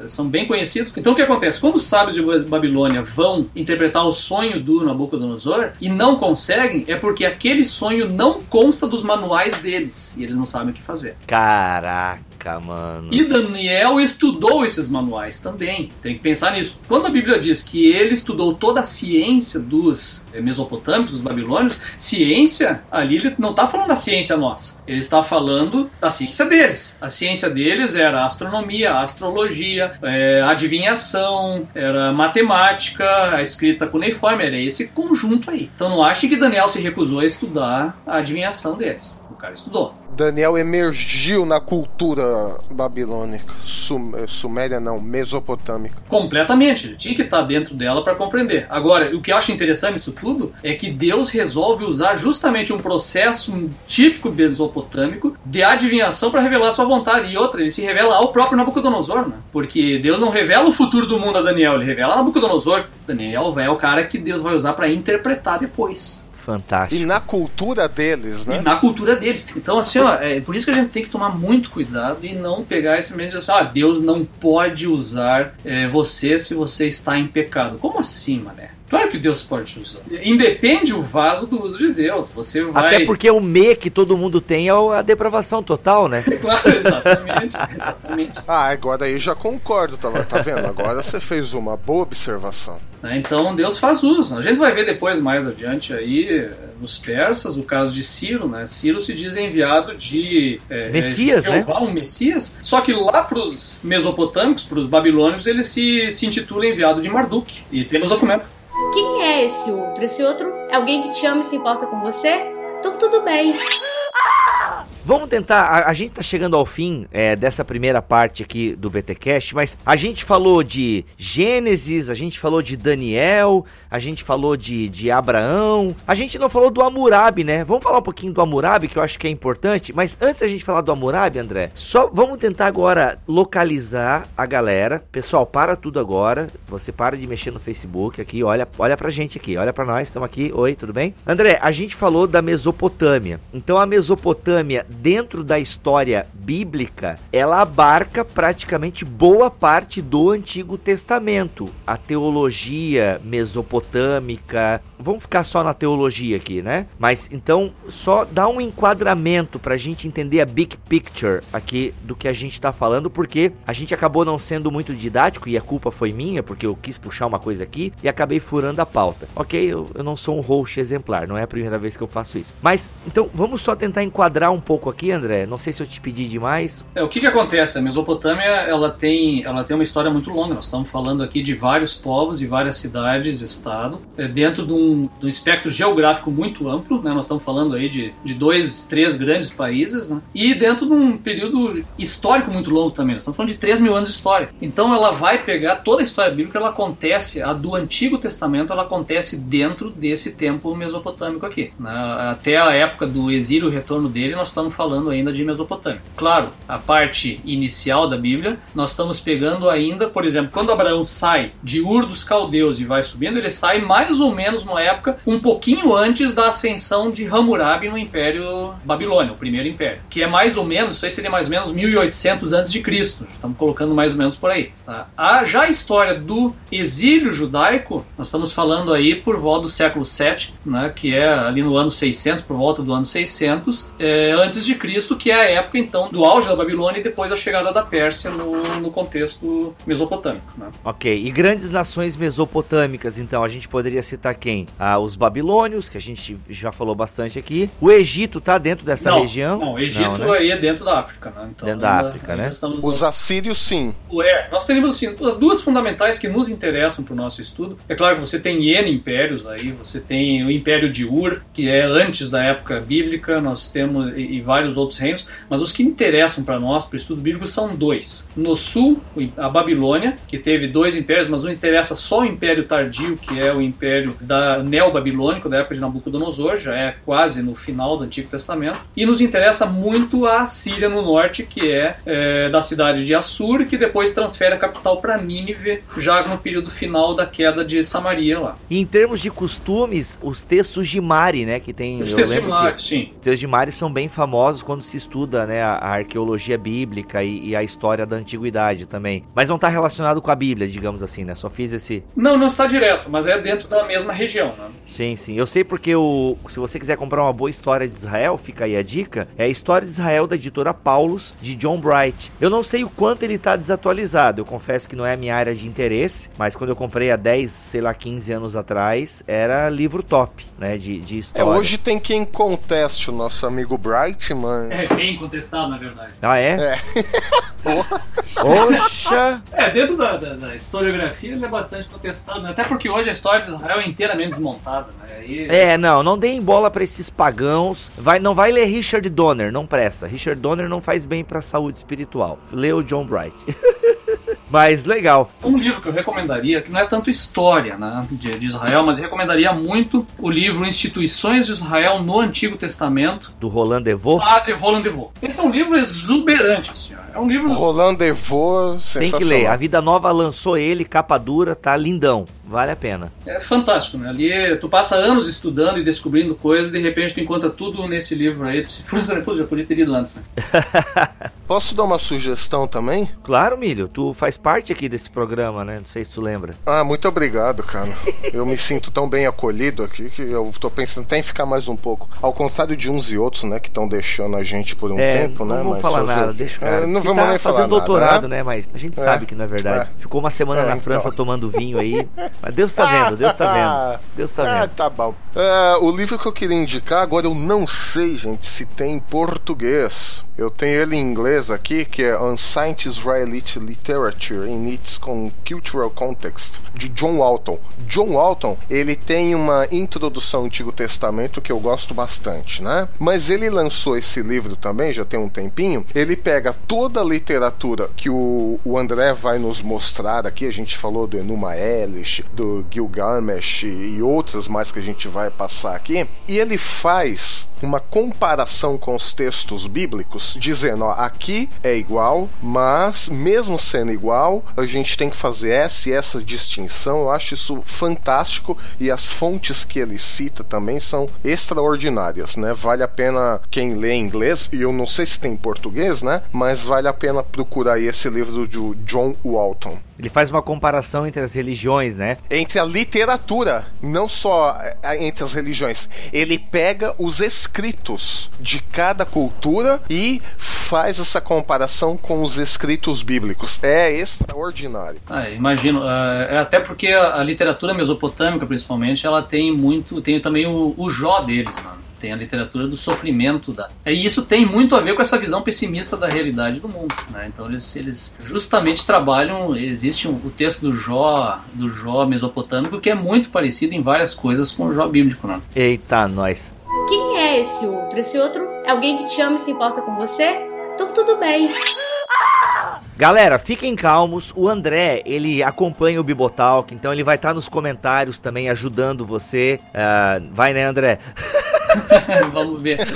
são bem conhecidos. Então, o que acontece? Quando os sábios de Babilônia vão interpretar o sonho do Nabucodonosor e não conseguem, é porque aquele sonho não consta dos manuais deles e eles não sabem o que fazer. caraca, mano. E Daniel estudou esses manuais também. Tem que pensar nisso. Quando a Bíblia diz que ele estudou toda a ciência dos eh, mesopotâmicos, dos babilônios, ciência, ali ele não está falando da ciência nossa. Ele está falando da ciência deles. A ciência deles era astronomia, astrologia, eh, adivinhação, era matemática, a escrita cuneiforme, era esse conjunto aí. Então não ache que Daniel se recusou a estudar a adivinhação deles. O cara estudou. Daniel emergiu na cultura babilônica. Sum- eh, suméria não, mesopotâmica. Completamente, ele tinha que estar dentro dela para compreender. Agora, o que eu acho interessante nisso tudo é que Deus resolve usar justamente um processo típico mesopotâmico de adivinhação para revelar sua vontade. E outra, ele se revela ao próprio Nabucodonosor, né? Porque Deus não revela o futuro do mundo a Daniel, ele revela a Nabucodonosor. Daniel é o cara que Deus vai usar para interpretar depois. Fantástico. E na cultura deles, E né? na cultura deles. Então, assim, ó, é por isso que a gente tem que tomar muito cuidado e não pegar esse medo de assim, ah, Deus não pode usar é, você se você está em pecado. Como assim, mané? Claro que Deus pode te usar. Independe o vaso do uso de Deus. Você vai. Até porque o me que todo mundo tem é a depravação total, né? Claro, exatamente. exatamente. Ah, agora aí eu já concordo, tá, tá vendo? Agora você fez uma boa observação. Né? Então Deus faz uso. A gente vai ver depois mais adiante aí nos persas o caso de Ciro, né? Ciro se diz enviado de é, Messias, é, Jeová, um Messias. Só que lá para os mesopotâmicos, para os babilônios, ele se, se intitula enviado de Marduk. E temos documento. Quem é esse outro? Esse outro é alguém que te ama e se importa com você? Então tudo bem. Vamos tentar. A, a gente tá chegando ao fim é, dessa primeira parte aqui do BTcast, mas a gente falou de Gênesis, a gente falou de Daniel, a gente falou de, de Abraão, a gente não falou do Hammurabi, né? Vamos falar um pouquinho do Hammurabi, que eu acho que é importante, mas antes da gente falar do Hammurabi, André, só vamos tentar agora localizar a galera. Pessoal, para tudo agora. Você para de mexer no Facebook aqui, olha, olha pra gente aqui, olha pra nós, estamos aqui. Oi, tudo bem? André, a gente falou da Mesopotâmia. Então a Mesopotâmia dentro da história bíblica, ela abarca praticamente boa parte do Antigo Testamento. A teologia mesopotâmica, vamos ficar só na teologia aqui, né? Mas então, só dá um enquadramento para a gente entender a big picture aqui do que a gente está falando, porque a gente acabou não sendo muito didático e a culpa foi minha, porque eu quis puxar uma coisa aqui e acabei furando a pauta. Ok, eu, eu não sou um host exemplar, não é a primeira vez que eu faço isso. Mas, então, vamos só tentar enquadrar um pouco aqui, André. Não sei se eu te pedi demais. É, o que, que acontece? A Mesopotâmia ela tem, ela tem uma história muito longa. Nós estamos falando aqui de vários povos e várias cidades, estado, é, dentro de um, de um espectro geográfico muito amplo. Né? Nós estamos falando aí de, de dois, três grandes países, né? e dentro de um período histórico muito longo também. Nós estamos falando de 3 mil anos de história. Então ela vai pegar toda a história bíblica, ela acontece, a do Antigo Testamento, ela acontece dentro desse tempo mesopotâmico aqui. Né? Até a época do exílio e retorno dele, nós estamos falando ainda de Mesopotâmia. Claro, a parte inicial da Bíblia, nós estamos pegando ainda, por exemplo, quando Abraão sai de Ur dos Caldeus e vai subindo, ele sai mais ou menos numa época um pouquinho antes da ascensão de Hammurabi no Império Babilônia, o primeiro império, que é mais ou menos, isso aí seria mais ou menos 1800 antes de Cristo. Estamos colocando mais ou menos por aí. Tá? A, já a história do exílio judaico, nós estamos falando aí por volta do século 7, né, que é ali no ano 600, por volta do ano 600, é, antes de Cristo, que é a época então do auge da Babilônia e depois a chegada da Pérsia no, no contexto mesopotâmico. Né? Ok, e grandes nações mesopotâmicas, então a gente poderia citar quem? Ah, os babilônios, que a gente já falou bastante aqui. O Egito tá dentro dessa não, região? Não, o Egito não, né? aí é dentro da África, né? Então, dentro da África, né? Os assírios, sim. É, nós temos assim, as duas fundamentais que nos interessam para o nosso estudo. É claro que você tem N impérios aí, você tem o Império de Ur, que é antes da época bíblica, nós temos e vários outros reinos, mas os que interessam para nós, para o estudo bíblico, são dois. No sul, a Babilônia, que teve dois impérios, mas nos interessa só o Império Tardio, que é o Império da Neo-Babilônico, da época de Nabucodonosor, já é quase no final do Antigo Testamento. E nos interessa muito a Síria no norte, que é, é da cidade de Assur, que depois transfere a capital para Nínive, já no período final da queda de Samaria lá. E em termos de costumes, os textos de Mari, né, que tem... Os textos de Mari, sim. Os textos de Mari são bem famosos quando se estuda, né, a, a arqueologia bíblica e, e, a história da antiguidade também. Mas não está relacionado com a Bíblia, digamos assim, né? Só fiz esse... Não, não está direto, mas é dentro da mesma região, né? Sim, sim. Eu sei porque o, se você quiser comprar uma boa história de Israel, fica aí a dica, é a História de Israel da editora Paulus, de John Bright. Eu não sei o quanto ele está desatualizado, eu confesso que não é a minha área de interesse, mas quando eu comprei há 10, sei lá, 15 anos atrás, era livro top, né, de, de história. É, hoje tem quem conteste o nosso amigo Bright, mas... É, bem contestado, na verdade. Ah, é? É. Poxa! É, dentro da, da, da, historiografia ele é bastante contestado, né? até porque hoje a história de Israel é inteiramente desmontada, né? E... É, não, não deem bola para esses pagãos. Vai, não vai ler Richard Donner, não presta. Richard Donner não faz bem para a saúde espiritual. Lê o John Bright. Mas legal. Um livro que eu recomendaria, que não é tanto história né, de, de, Israel, mas recomendaria muito o livro Instituições de Israel no Antigo Testamento. Do Roland Devaux? Padre Roland Devaux. Esse é um livro exuberante, senhor. É um livro. Roland Devaux, Tem que ler. A Vida Nova lançou ele, capa dura, tá lindão. Vale a pena. É fantástico, né? Ali tu passa anos estudando e descobrindo coisas e de repente tu encontra tudo nesse livro aí. Tu se frustra, pô, já podia ter ido antes, né? Posso dar uma sugestão também? Claro, Milho. Tu faz parte aqui desse programa, né? Não sei se tu lembra. Ah, muito obrigado, cara. eu me sinto tão bem acolhido aqui que eu tô pensando até em ficar mais um pouco. Ao contrário de uns e outros, né? Que estão deixando a gente por um é, tempo, não né? Vamos falar fazer... nada, deixa cara. É, não vamos tá nem falar fazendo nada, doutorado, né? né? Mas a gente é, sabe que não é verdade. é. Ficou uma semana É, na então. França tomando vinho aí. Mas Deus tá vendo, Deus tá vendo. Deus tá Ah, vendo. tá bom. É, o livro que eu queria indicar, agora eu não sei, gente, se tem em português. Eu tenho ele em inglês aqui, que é Unscience Israelite Literature in its Cultural Context, de John Walton. John Walton, ele tem uma introdução ao Antigo Testamento que eu gosto bastante, né? Mas ele lançou esse livro também, já tem um tempinho. Ele pega toda a literatura que o, o André vai nos mostrar aqui. A gente falou do Enuma Elish, do Gilgamesh e outras mais que a gente vai passar aqui, e ele faz uma comparação com os textos bíblicos, dizendo, ó, aqui é igual, mas mesmo sendo igual, a gente tem que fazer essa e essa distinção. Eu acho isso fantástico e as fontes que ele cita também são extraordinárias, né? Vale a pena quem lê inglês, e eu não sei se tem em português, né? Mas vale a pena procurar aí esse livro do John Walton. Ele faz uma comparação entre as religiões, né? Entre a literatura, não só é, entre as religiões. Ele pega os escritos de cada cultura e faz essa comparação com os escritos bíblicos. É extraordinário. Ah, imagino. Uh, até porque a, a, literatura mesopotâmica, principalmente, ela tem muito. Tem também o, o Jó deles, mano tem a literatura do sofrimento da. E isso tem muito a ver com essa visão pessimista da realidade do mundo. Né? Então eles, eles justamente trabalham. Existe um, o texto do Jó, do Jó mesopotâmico, que é muito parecido em várias coisas com o Jó bíblico. Né? Eita, nós. Quem é esse outro? Esse outro é alguém que te ama e se importa com você? Então tudo bem. Galera, fiquem calmos. O André, ele acompanha o Bibotalk, então ele vai estar nos comentários também ajudando você. Uh, vai, né, André? Vamos ver.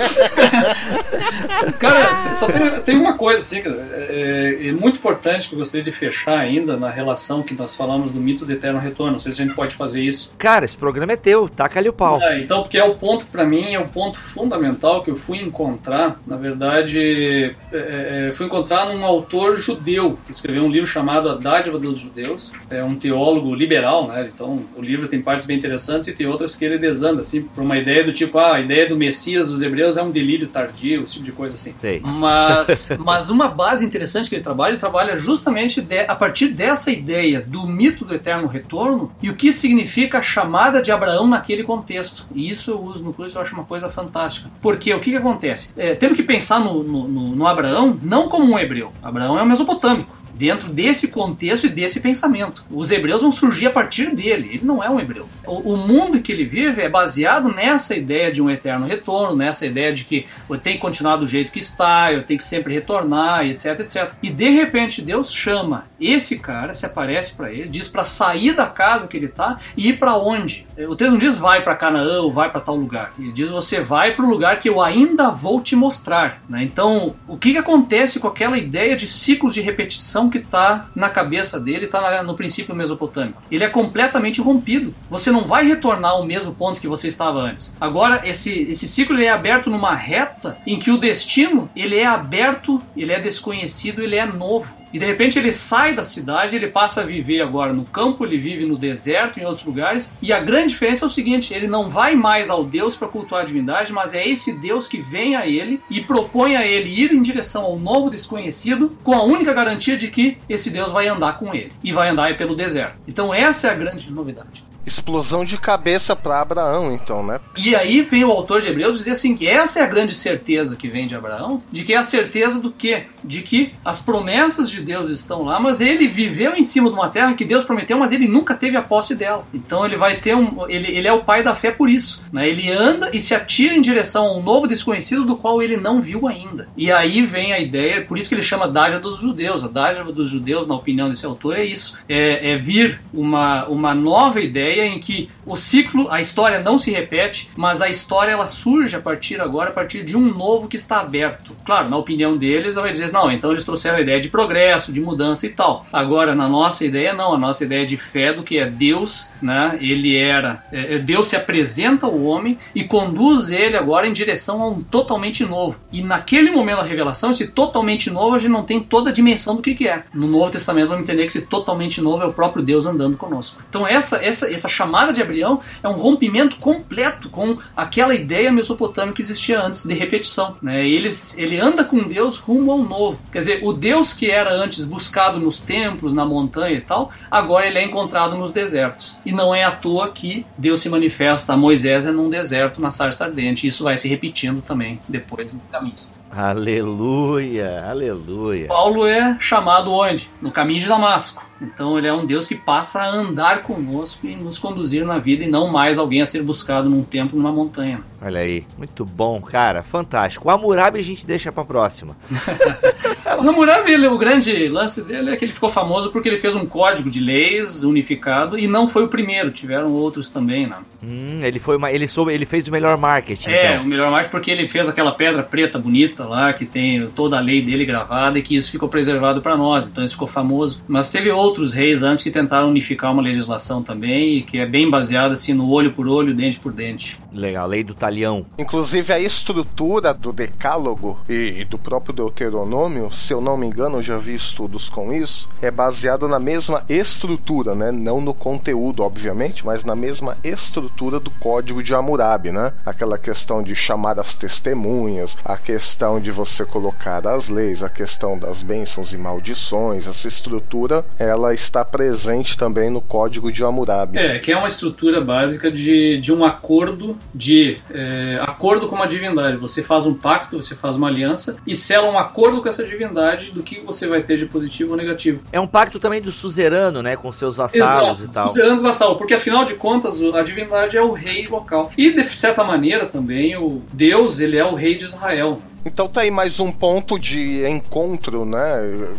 cara, só tem, tem, uma coisa assim, é, é, muito importante que eu gostaria de fechar ainda na relação que nós falamos do mito do eterno retorno. Não sei se a gente pode fazer isso. Cara, esse programa é teu, taca-lhe o pau. É, então, porque é o ponto para mim, é o ponto fundamental que eu fui encontrar. Na verdade, é, é, fui encontrar num autor judeu que escreveu um livro chamado A Dádiva dos Judeus. É um teólogo liberal, né? Então, o livro tem partes bem interessantes e tem outras que ele desanda, assim, por uma ideia do tipo, ah, ideia do Messias dos hebreus é um delírio tardio, esse tipo de coisa assim. Sei. Mas, mas uma base interessante que ele trabalha, ele trabalha justamente de, a partir dessa ideia do mito do eterno retorno e o que significa a chamada de Abraão naquele contexto. E isso eu uso no curso, eu acho uma coisa fantástica. Porque o que, que acontece? É, temos que pensar no, no, no, no Abraão não como um hebreu. Abraão é um mesopotâmico dentro desse contexto e desse pensamento. Os hebreus vão surgir a partir dele, ele não é um hebreu. O, o mundo que ele vive é baseado nessa ideia de um eterno retorno, nessa ideia de que eu tenho que continuar do jeito que está, eu tenho que sempre retornar, etc, etc. E de repente Deus chama esse cara, se aparece para ele, diz para sair da casa que ele está e ir para onde? O texto não diz vai para Canaã ou vai para tal lugar. Ele diz você vai para o lugar que eu ainda vou te mostrar. Né? Então, o que, que acontece com aquela ideia de ciclos de repetição que está na cabeça dele, está no princípio mesopotâmico. Ele é completamente rompido. Você não vai retornar ao mesmo ponto que você estava antes. Agora, esse, esse ciclo é aberto numa reta em que o destino ele é aberto, ele é desconhecido, ele é novo. E de repente ele sai da cidade, ele passa a viver agora no campo, ele vive no deserto, em outros lugares. E a grande diferença é o seguinte: ele não vai mais ao Deus para cultuar a divindade, mas é esse Deus que vem a ele e propõe a ele ir em direção ao novo desconhecido, com a única garantia de que esse Deus vai andar com ele e vai andar pelo deserto. Então essa é a grande novidade explosão de cabeça para Abraão, então, né? E aí vem o autor de Hebreus dizer assim que essa é a grande certeza que vem de Abraão, de que é a certeza do quê? De que as promessas de Deus estão lá, mas ele viveu em cima de uma terra que Deus prometeu, mas ele nunca teve a posse dela. Então ele vai ter um, ele, ele é o pai da fé por isso, né? Ele anda e se atira em direção a um novo desconhecido do qual ele não viu ainda. E aí vem a ideia, por isso que ele chama dádiva dos judeus. A dádiva dos judeus, na opinião desse autor, é isso: é, é vir uma, uma nova ideia ideia em que o ciclo, a história não se repete, mas a história ela surge a partir agora, a partir de um novo que está aberto. Claro, na opinião deles, vai dizer, não, então eles trouxeram a ideia de progresso, de mudança e tal. Agora, na nossa ideia, não, a nossa ideia de fé do que é Deus, né? Ele era, é, é, Deus se apresenta ao homem e conduz ele agora em direção a um totalmente novo. E naquele momento da revelação, esse totalmente novo, a gente não tem toda a dimensão do que, que é. No Novo Testamento, vamos entender que esse totalmente novo é o próprio Deus andando conosco. Então, essa, essa, essa chamada de Abraão é um rompimento completo com aquela ideia mesopotâmica que existia antes de repetição. Né? Ele, ele anda com Deus rumo ao novo. Quer dizer, o Deus que era antes buscado nos templos, na montanha e tal, agora ele é encontrado nos desertos. E não é à toa que Deus se manifesta a Moisés num deserto, na sarça ardente. Isso vai se repetindo também depois no caminho. Aleluia, aleluia. Paulo é chamado onde? No caminho de Damasco. Então ele é um Deus que passa a andar conosco e nos conduzir na vida e não mais alguém a ser buscado num templo, numa montanha. Olha aí, muito bom, cara, fantástico. O Hammurabi a gente deixa pra próxima. o Hammurabi, ele, o grande lance dele é que ele ficou famoso porque ele fez um código de leis unificado e não foi o primeiro, tiveram outros também, né? Hum, ele foi uma, ele soube, ele fez o melhor marketing. É, então. o melhor marketing porque ele fez aquela pedra preta bonita lá que tem toda a lei dele gravada e que isso ficou preservado para nós. Então isso ficou famoso. Mas teve outros reis antes que tentaram unificar uma legislação também e que é bem baseada assim no olho por olho, dente por dente. Legal, lei do talhão. Inclusive a estrutura do Decálogo e do próprio Deuteronômio, se eu não me engano, eu já vi estudos com isso, é baseado na mesma estrutura, né? Não no conteúdo, obviamente, mas na mesma estrutura do Código de Hammurabi, né? Aquela questão de chamar as testemunhas, a questão de você colocar as leis, a questão das bênçãos e maldições, essa estrutura, ela está presente também no Código de Hammurabi. É, que é uma estrutura básica de, de um acordo de é, acordo com uma divindade. Você faz um pacto, você faz uma aliança e sela um acordo com essa divindade do que você vai ter de positivo ou negativo. É um pacto também do suzerano, né, com seus vassalos Exato, e tal. Suzerano e vassalo, porque afinal de contas a divindade é o rei local. E de certa maneira também o Deus, ele é o rei de Israel. Então tá aí mais um ponto de encontro, né?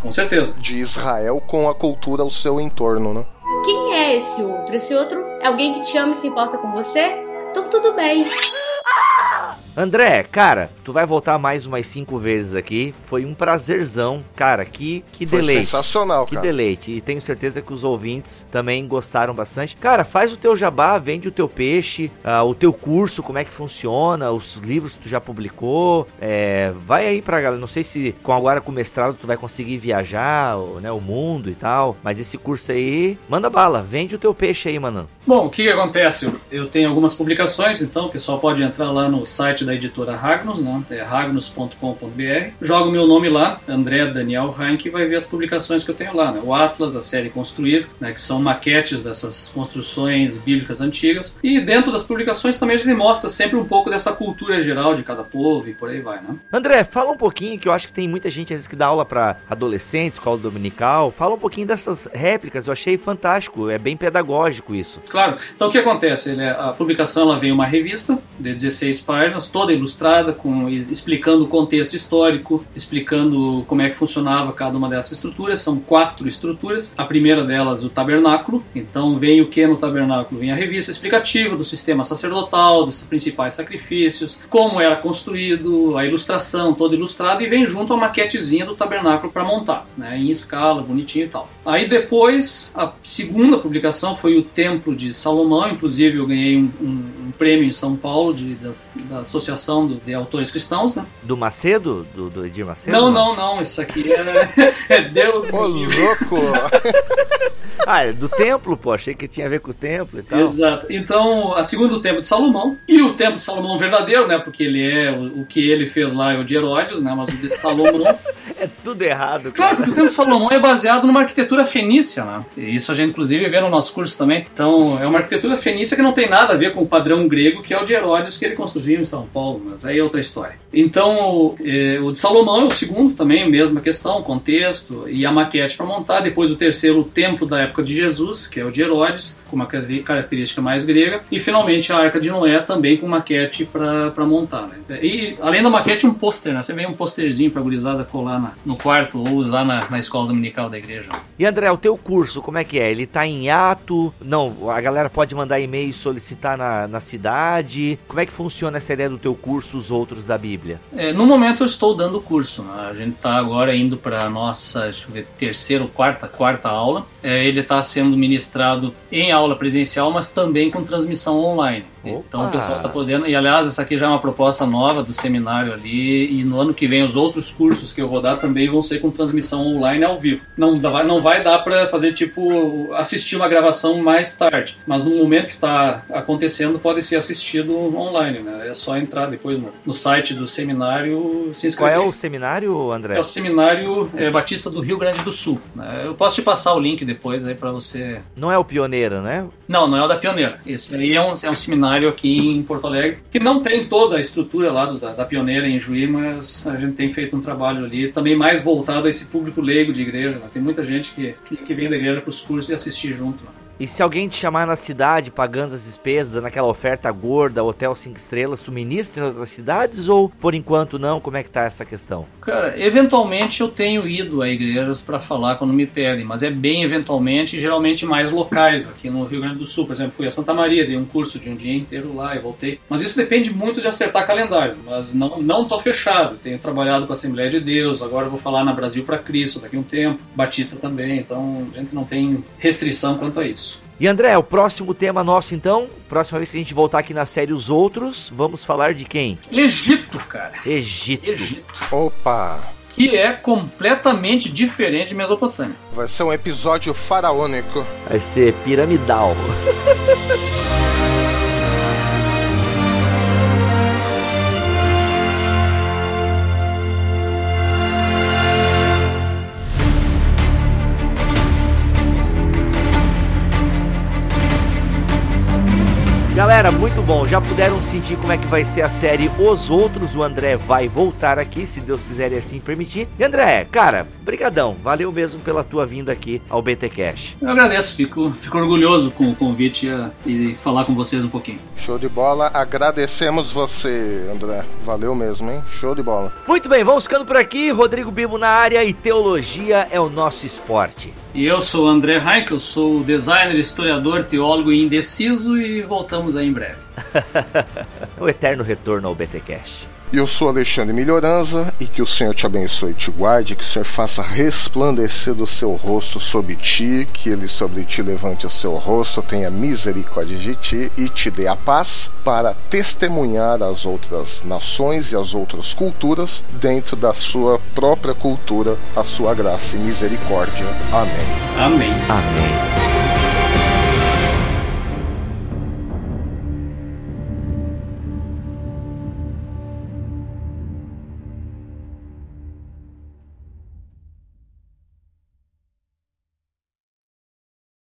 Com certeza. De Israel com a cultura ao seu entorno, né? Quem é esse outro? Esse outro é alguém que te ama e se importa com você? Então tudo bem. André, cara, tu vai voltar mais umas cinco vezes aqui. Foi um prazerzão. Cara, que, que Foi deleite. sensacional, Que cara. deleite. E tenho certeza que os ouvintes também gostaram bastante. Cara, faz o teu jabá, vende o teu peixe, ah, o teu curso, como é que funciona, os livros que tu já publicou. É, vai aí pra galera. Não sei se com agora com o mestrado tu vai conseguir viajar, o, né, o mundo e tal. Mas esse curso aí, manda bala. Vende o teu peixe aí, mano. Bom, o que, que acontece? Eu tenho algumas publicações, então o pessoal pode entrar lá no site da editora Ragnos, né? é ragnos.com.br. Joga o meu nome lá, André Daniel Heinck, e vai ver as publicações que eu tenho lá. Né? O Atlas, a série Construir, né? que são maquetes dessas construções bíblicas antigas. E dentro das publicações também a gente mostra sempre um pouco dessa cultura geral de cada povo e por aí vai. Né? André, fala um pouquinho, que eu acho que tem muita gente às vezes que dá aula para adolescentes, escola dominical. Fala um pouquinho dessas réplicas, eu achei fantástico, é bem pedagógico isso. Claro. Então o que acontece? Ele, a publicação ela vem uma revista de 16 páginas, toda ilustrada, com, explicando o contexto histórico, explicando como é que funcionava cada uma dessas estruturas. São quatro estruturas. A primeira delas, o tabernáculo. Então vem o que no tabernáculo? Vem a revista explicativa do sistema sacerdotal, dos principais sacrifícios, como era construído, a ilustração toda ilustrada e vem junto a maquetezinha do tabernáculo para montar, né, em escala, bonitinho e tal. Aí depois, a segunda publicação foi o Templo de Salomão, inclusive eu ganhei um, um, um prêmio em São Paulo de, da, da Associação do, de Autores Cristãos, né? Do Macedo? Do, do Edir Macedo? Não, não, não, isso aqui é, é Deus Ô, me livre. louco! Ah, é do templo, pô, achei que tinha a ver com o templo e tal. Exato. Então, a segunda o Templo de Salomão e o Templo de Salomão verdadeiro, né? Porque ele é o, o que ele fez lá é o de Herodes, né? Mas o de Salomão É tudo errado, Claro, cara. porque o Templo de Salomão é baseado numa arquitetura fenícia, né? E isso a gente, inclusive, vê no nosso curso também. Então, é uma arquitetura fenícia que não tem nada a ver com o padrão grego, que é o de Herodes que ele construiu em São Paulo, mas aí é outra história. Então, eh, o de Salomão é o segundo também, mesma questão, contexto e a maquete para montar. Depois, o terceiro, o templo da época de Jesus, que é o de Herodes, com uma característica mais grega. E, finalmente, a Arca de Noé também com maquete para montar, né? E, além da maquete, um pôster, né? Você vê um posterzinho para gurizada colar na- no quarto ou usar na, na escola dominical da igreja. E André, o teu curso, como é que é? Ele tá em ato? Não, a galera pode mandar e-mail e solicitar na, na cidade? Como é que funciona essa ideia do teu curso, os outros da Bíblia? É, no momento eu estou dando curso. né? A gente está agora indo para a nossa ver, terceira ou quarta, quarta aula. É, ele está sendo ministrado em aula presencial, mas também com transmissão online. Então Opa! o pessoal está podendo. E aliás, essa aqui já é uma proposta nova do seminário ali. E no ano que vem os outros cursos que eu vou dar também vão ser com transmissão online ao vivo. Não, dá- não vai dar para fazer tipo assistir uma gravação mais tarde, mas no momento que está acontecendo pode ser assistido online. Né? É só entrar depois no, no site do seminário se Qual inscrever. é o seminário, André? É o Seminário é, Batista do Rio Grande do Sul. né? Eu posso te passar o link depois aí para você. Não é o pioneiro, né? Não, não é o da Pioneira. Esse aí é um, é um seminário aqui em Porto Alegre, que não tem toda a estrutura lá do, da, da, pioneira em Juí, mas a gente tem feito um trabalho ali também mais voltado a esse público leigo de igreja. Né? Tem muita gente que, que, que vem da igreja para os cursos e assistir junto. Né? E se alguém te chamar na cidade pagando as despesas, naquela oferta gorda, hotel 5 estrelas, tu ministra em outras cidades ou por enquanto não? Como é que tá essa questão? Cara, eventualmente eu tenho ido a igrejas para falar quando me pedem, mas é bem eventualmente geralmente mais locais. Aqui no Rio Grande do Sul, por exemplo, fui a Santa Maria, dei um curso de um dia inteiro lá e voltei. Mas isso depende muito de acertar calendário, mas não não tô fechado. Tenho trabalhado com a Assembleia de Deus, agora vou falar na Brasil para Cristo daqui a um tempo, Batista também, então a gente não tem restrição quanto a isso. E André, o próximo tema nosso então, próxima vez que a gente voltar aqui na série Os Outros, vamos falar de quem? Egito, cara. Egito. Egito. Opa! Que é completamente diferente de Mesopotâmia. Vai ser um episódio faraônico. Vai ser piramidal. Galera, muito bom. Já puderam sentir como é que vai ser a série Os Outros. O André vai voltar aqui, se Deus quiser e assim permitir. E André, cara, brigadão. Valeu mesmo pela tua vinda aqui ao BT Cash. Eu agradeço, fico, fico orgulhoso com o convite e falar com vocês um pouquinho. Show de bola. Agradecemos você, André. Valeu mesmo, hein? Show de bola. Muito bem, vamos ficando por aqui. Rodrigo Bibo na área e teologia é o nosso esporte. E eu sou o André Heinkel, sou designer, historiador, teólogo e indeciso e voltamos aí em breve. o eterno retorno ao BTcast. Eu sou Alexandre Melhoranza e que o Senhor te abençoe e te guarde, que o Senhor faça resplandecer do seu rosto sobre ti, que ele sobre ti levante o seu rosto, tenha misericórdia de ti e te dê a paz para testemunhar as outras nações e as outras culturas dentro da sua própria cultura a sua graça e misericórdia. Amém. Amém. Amém.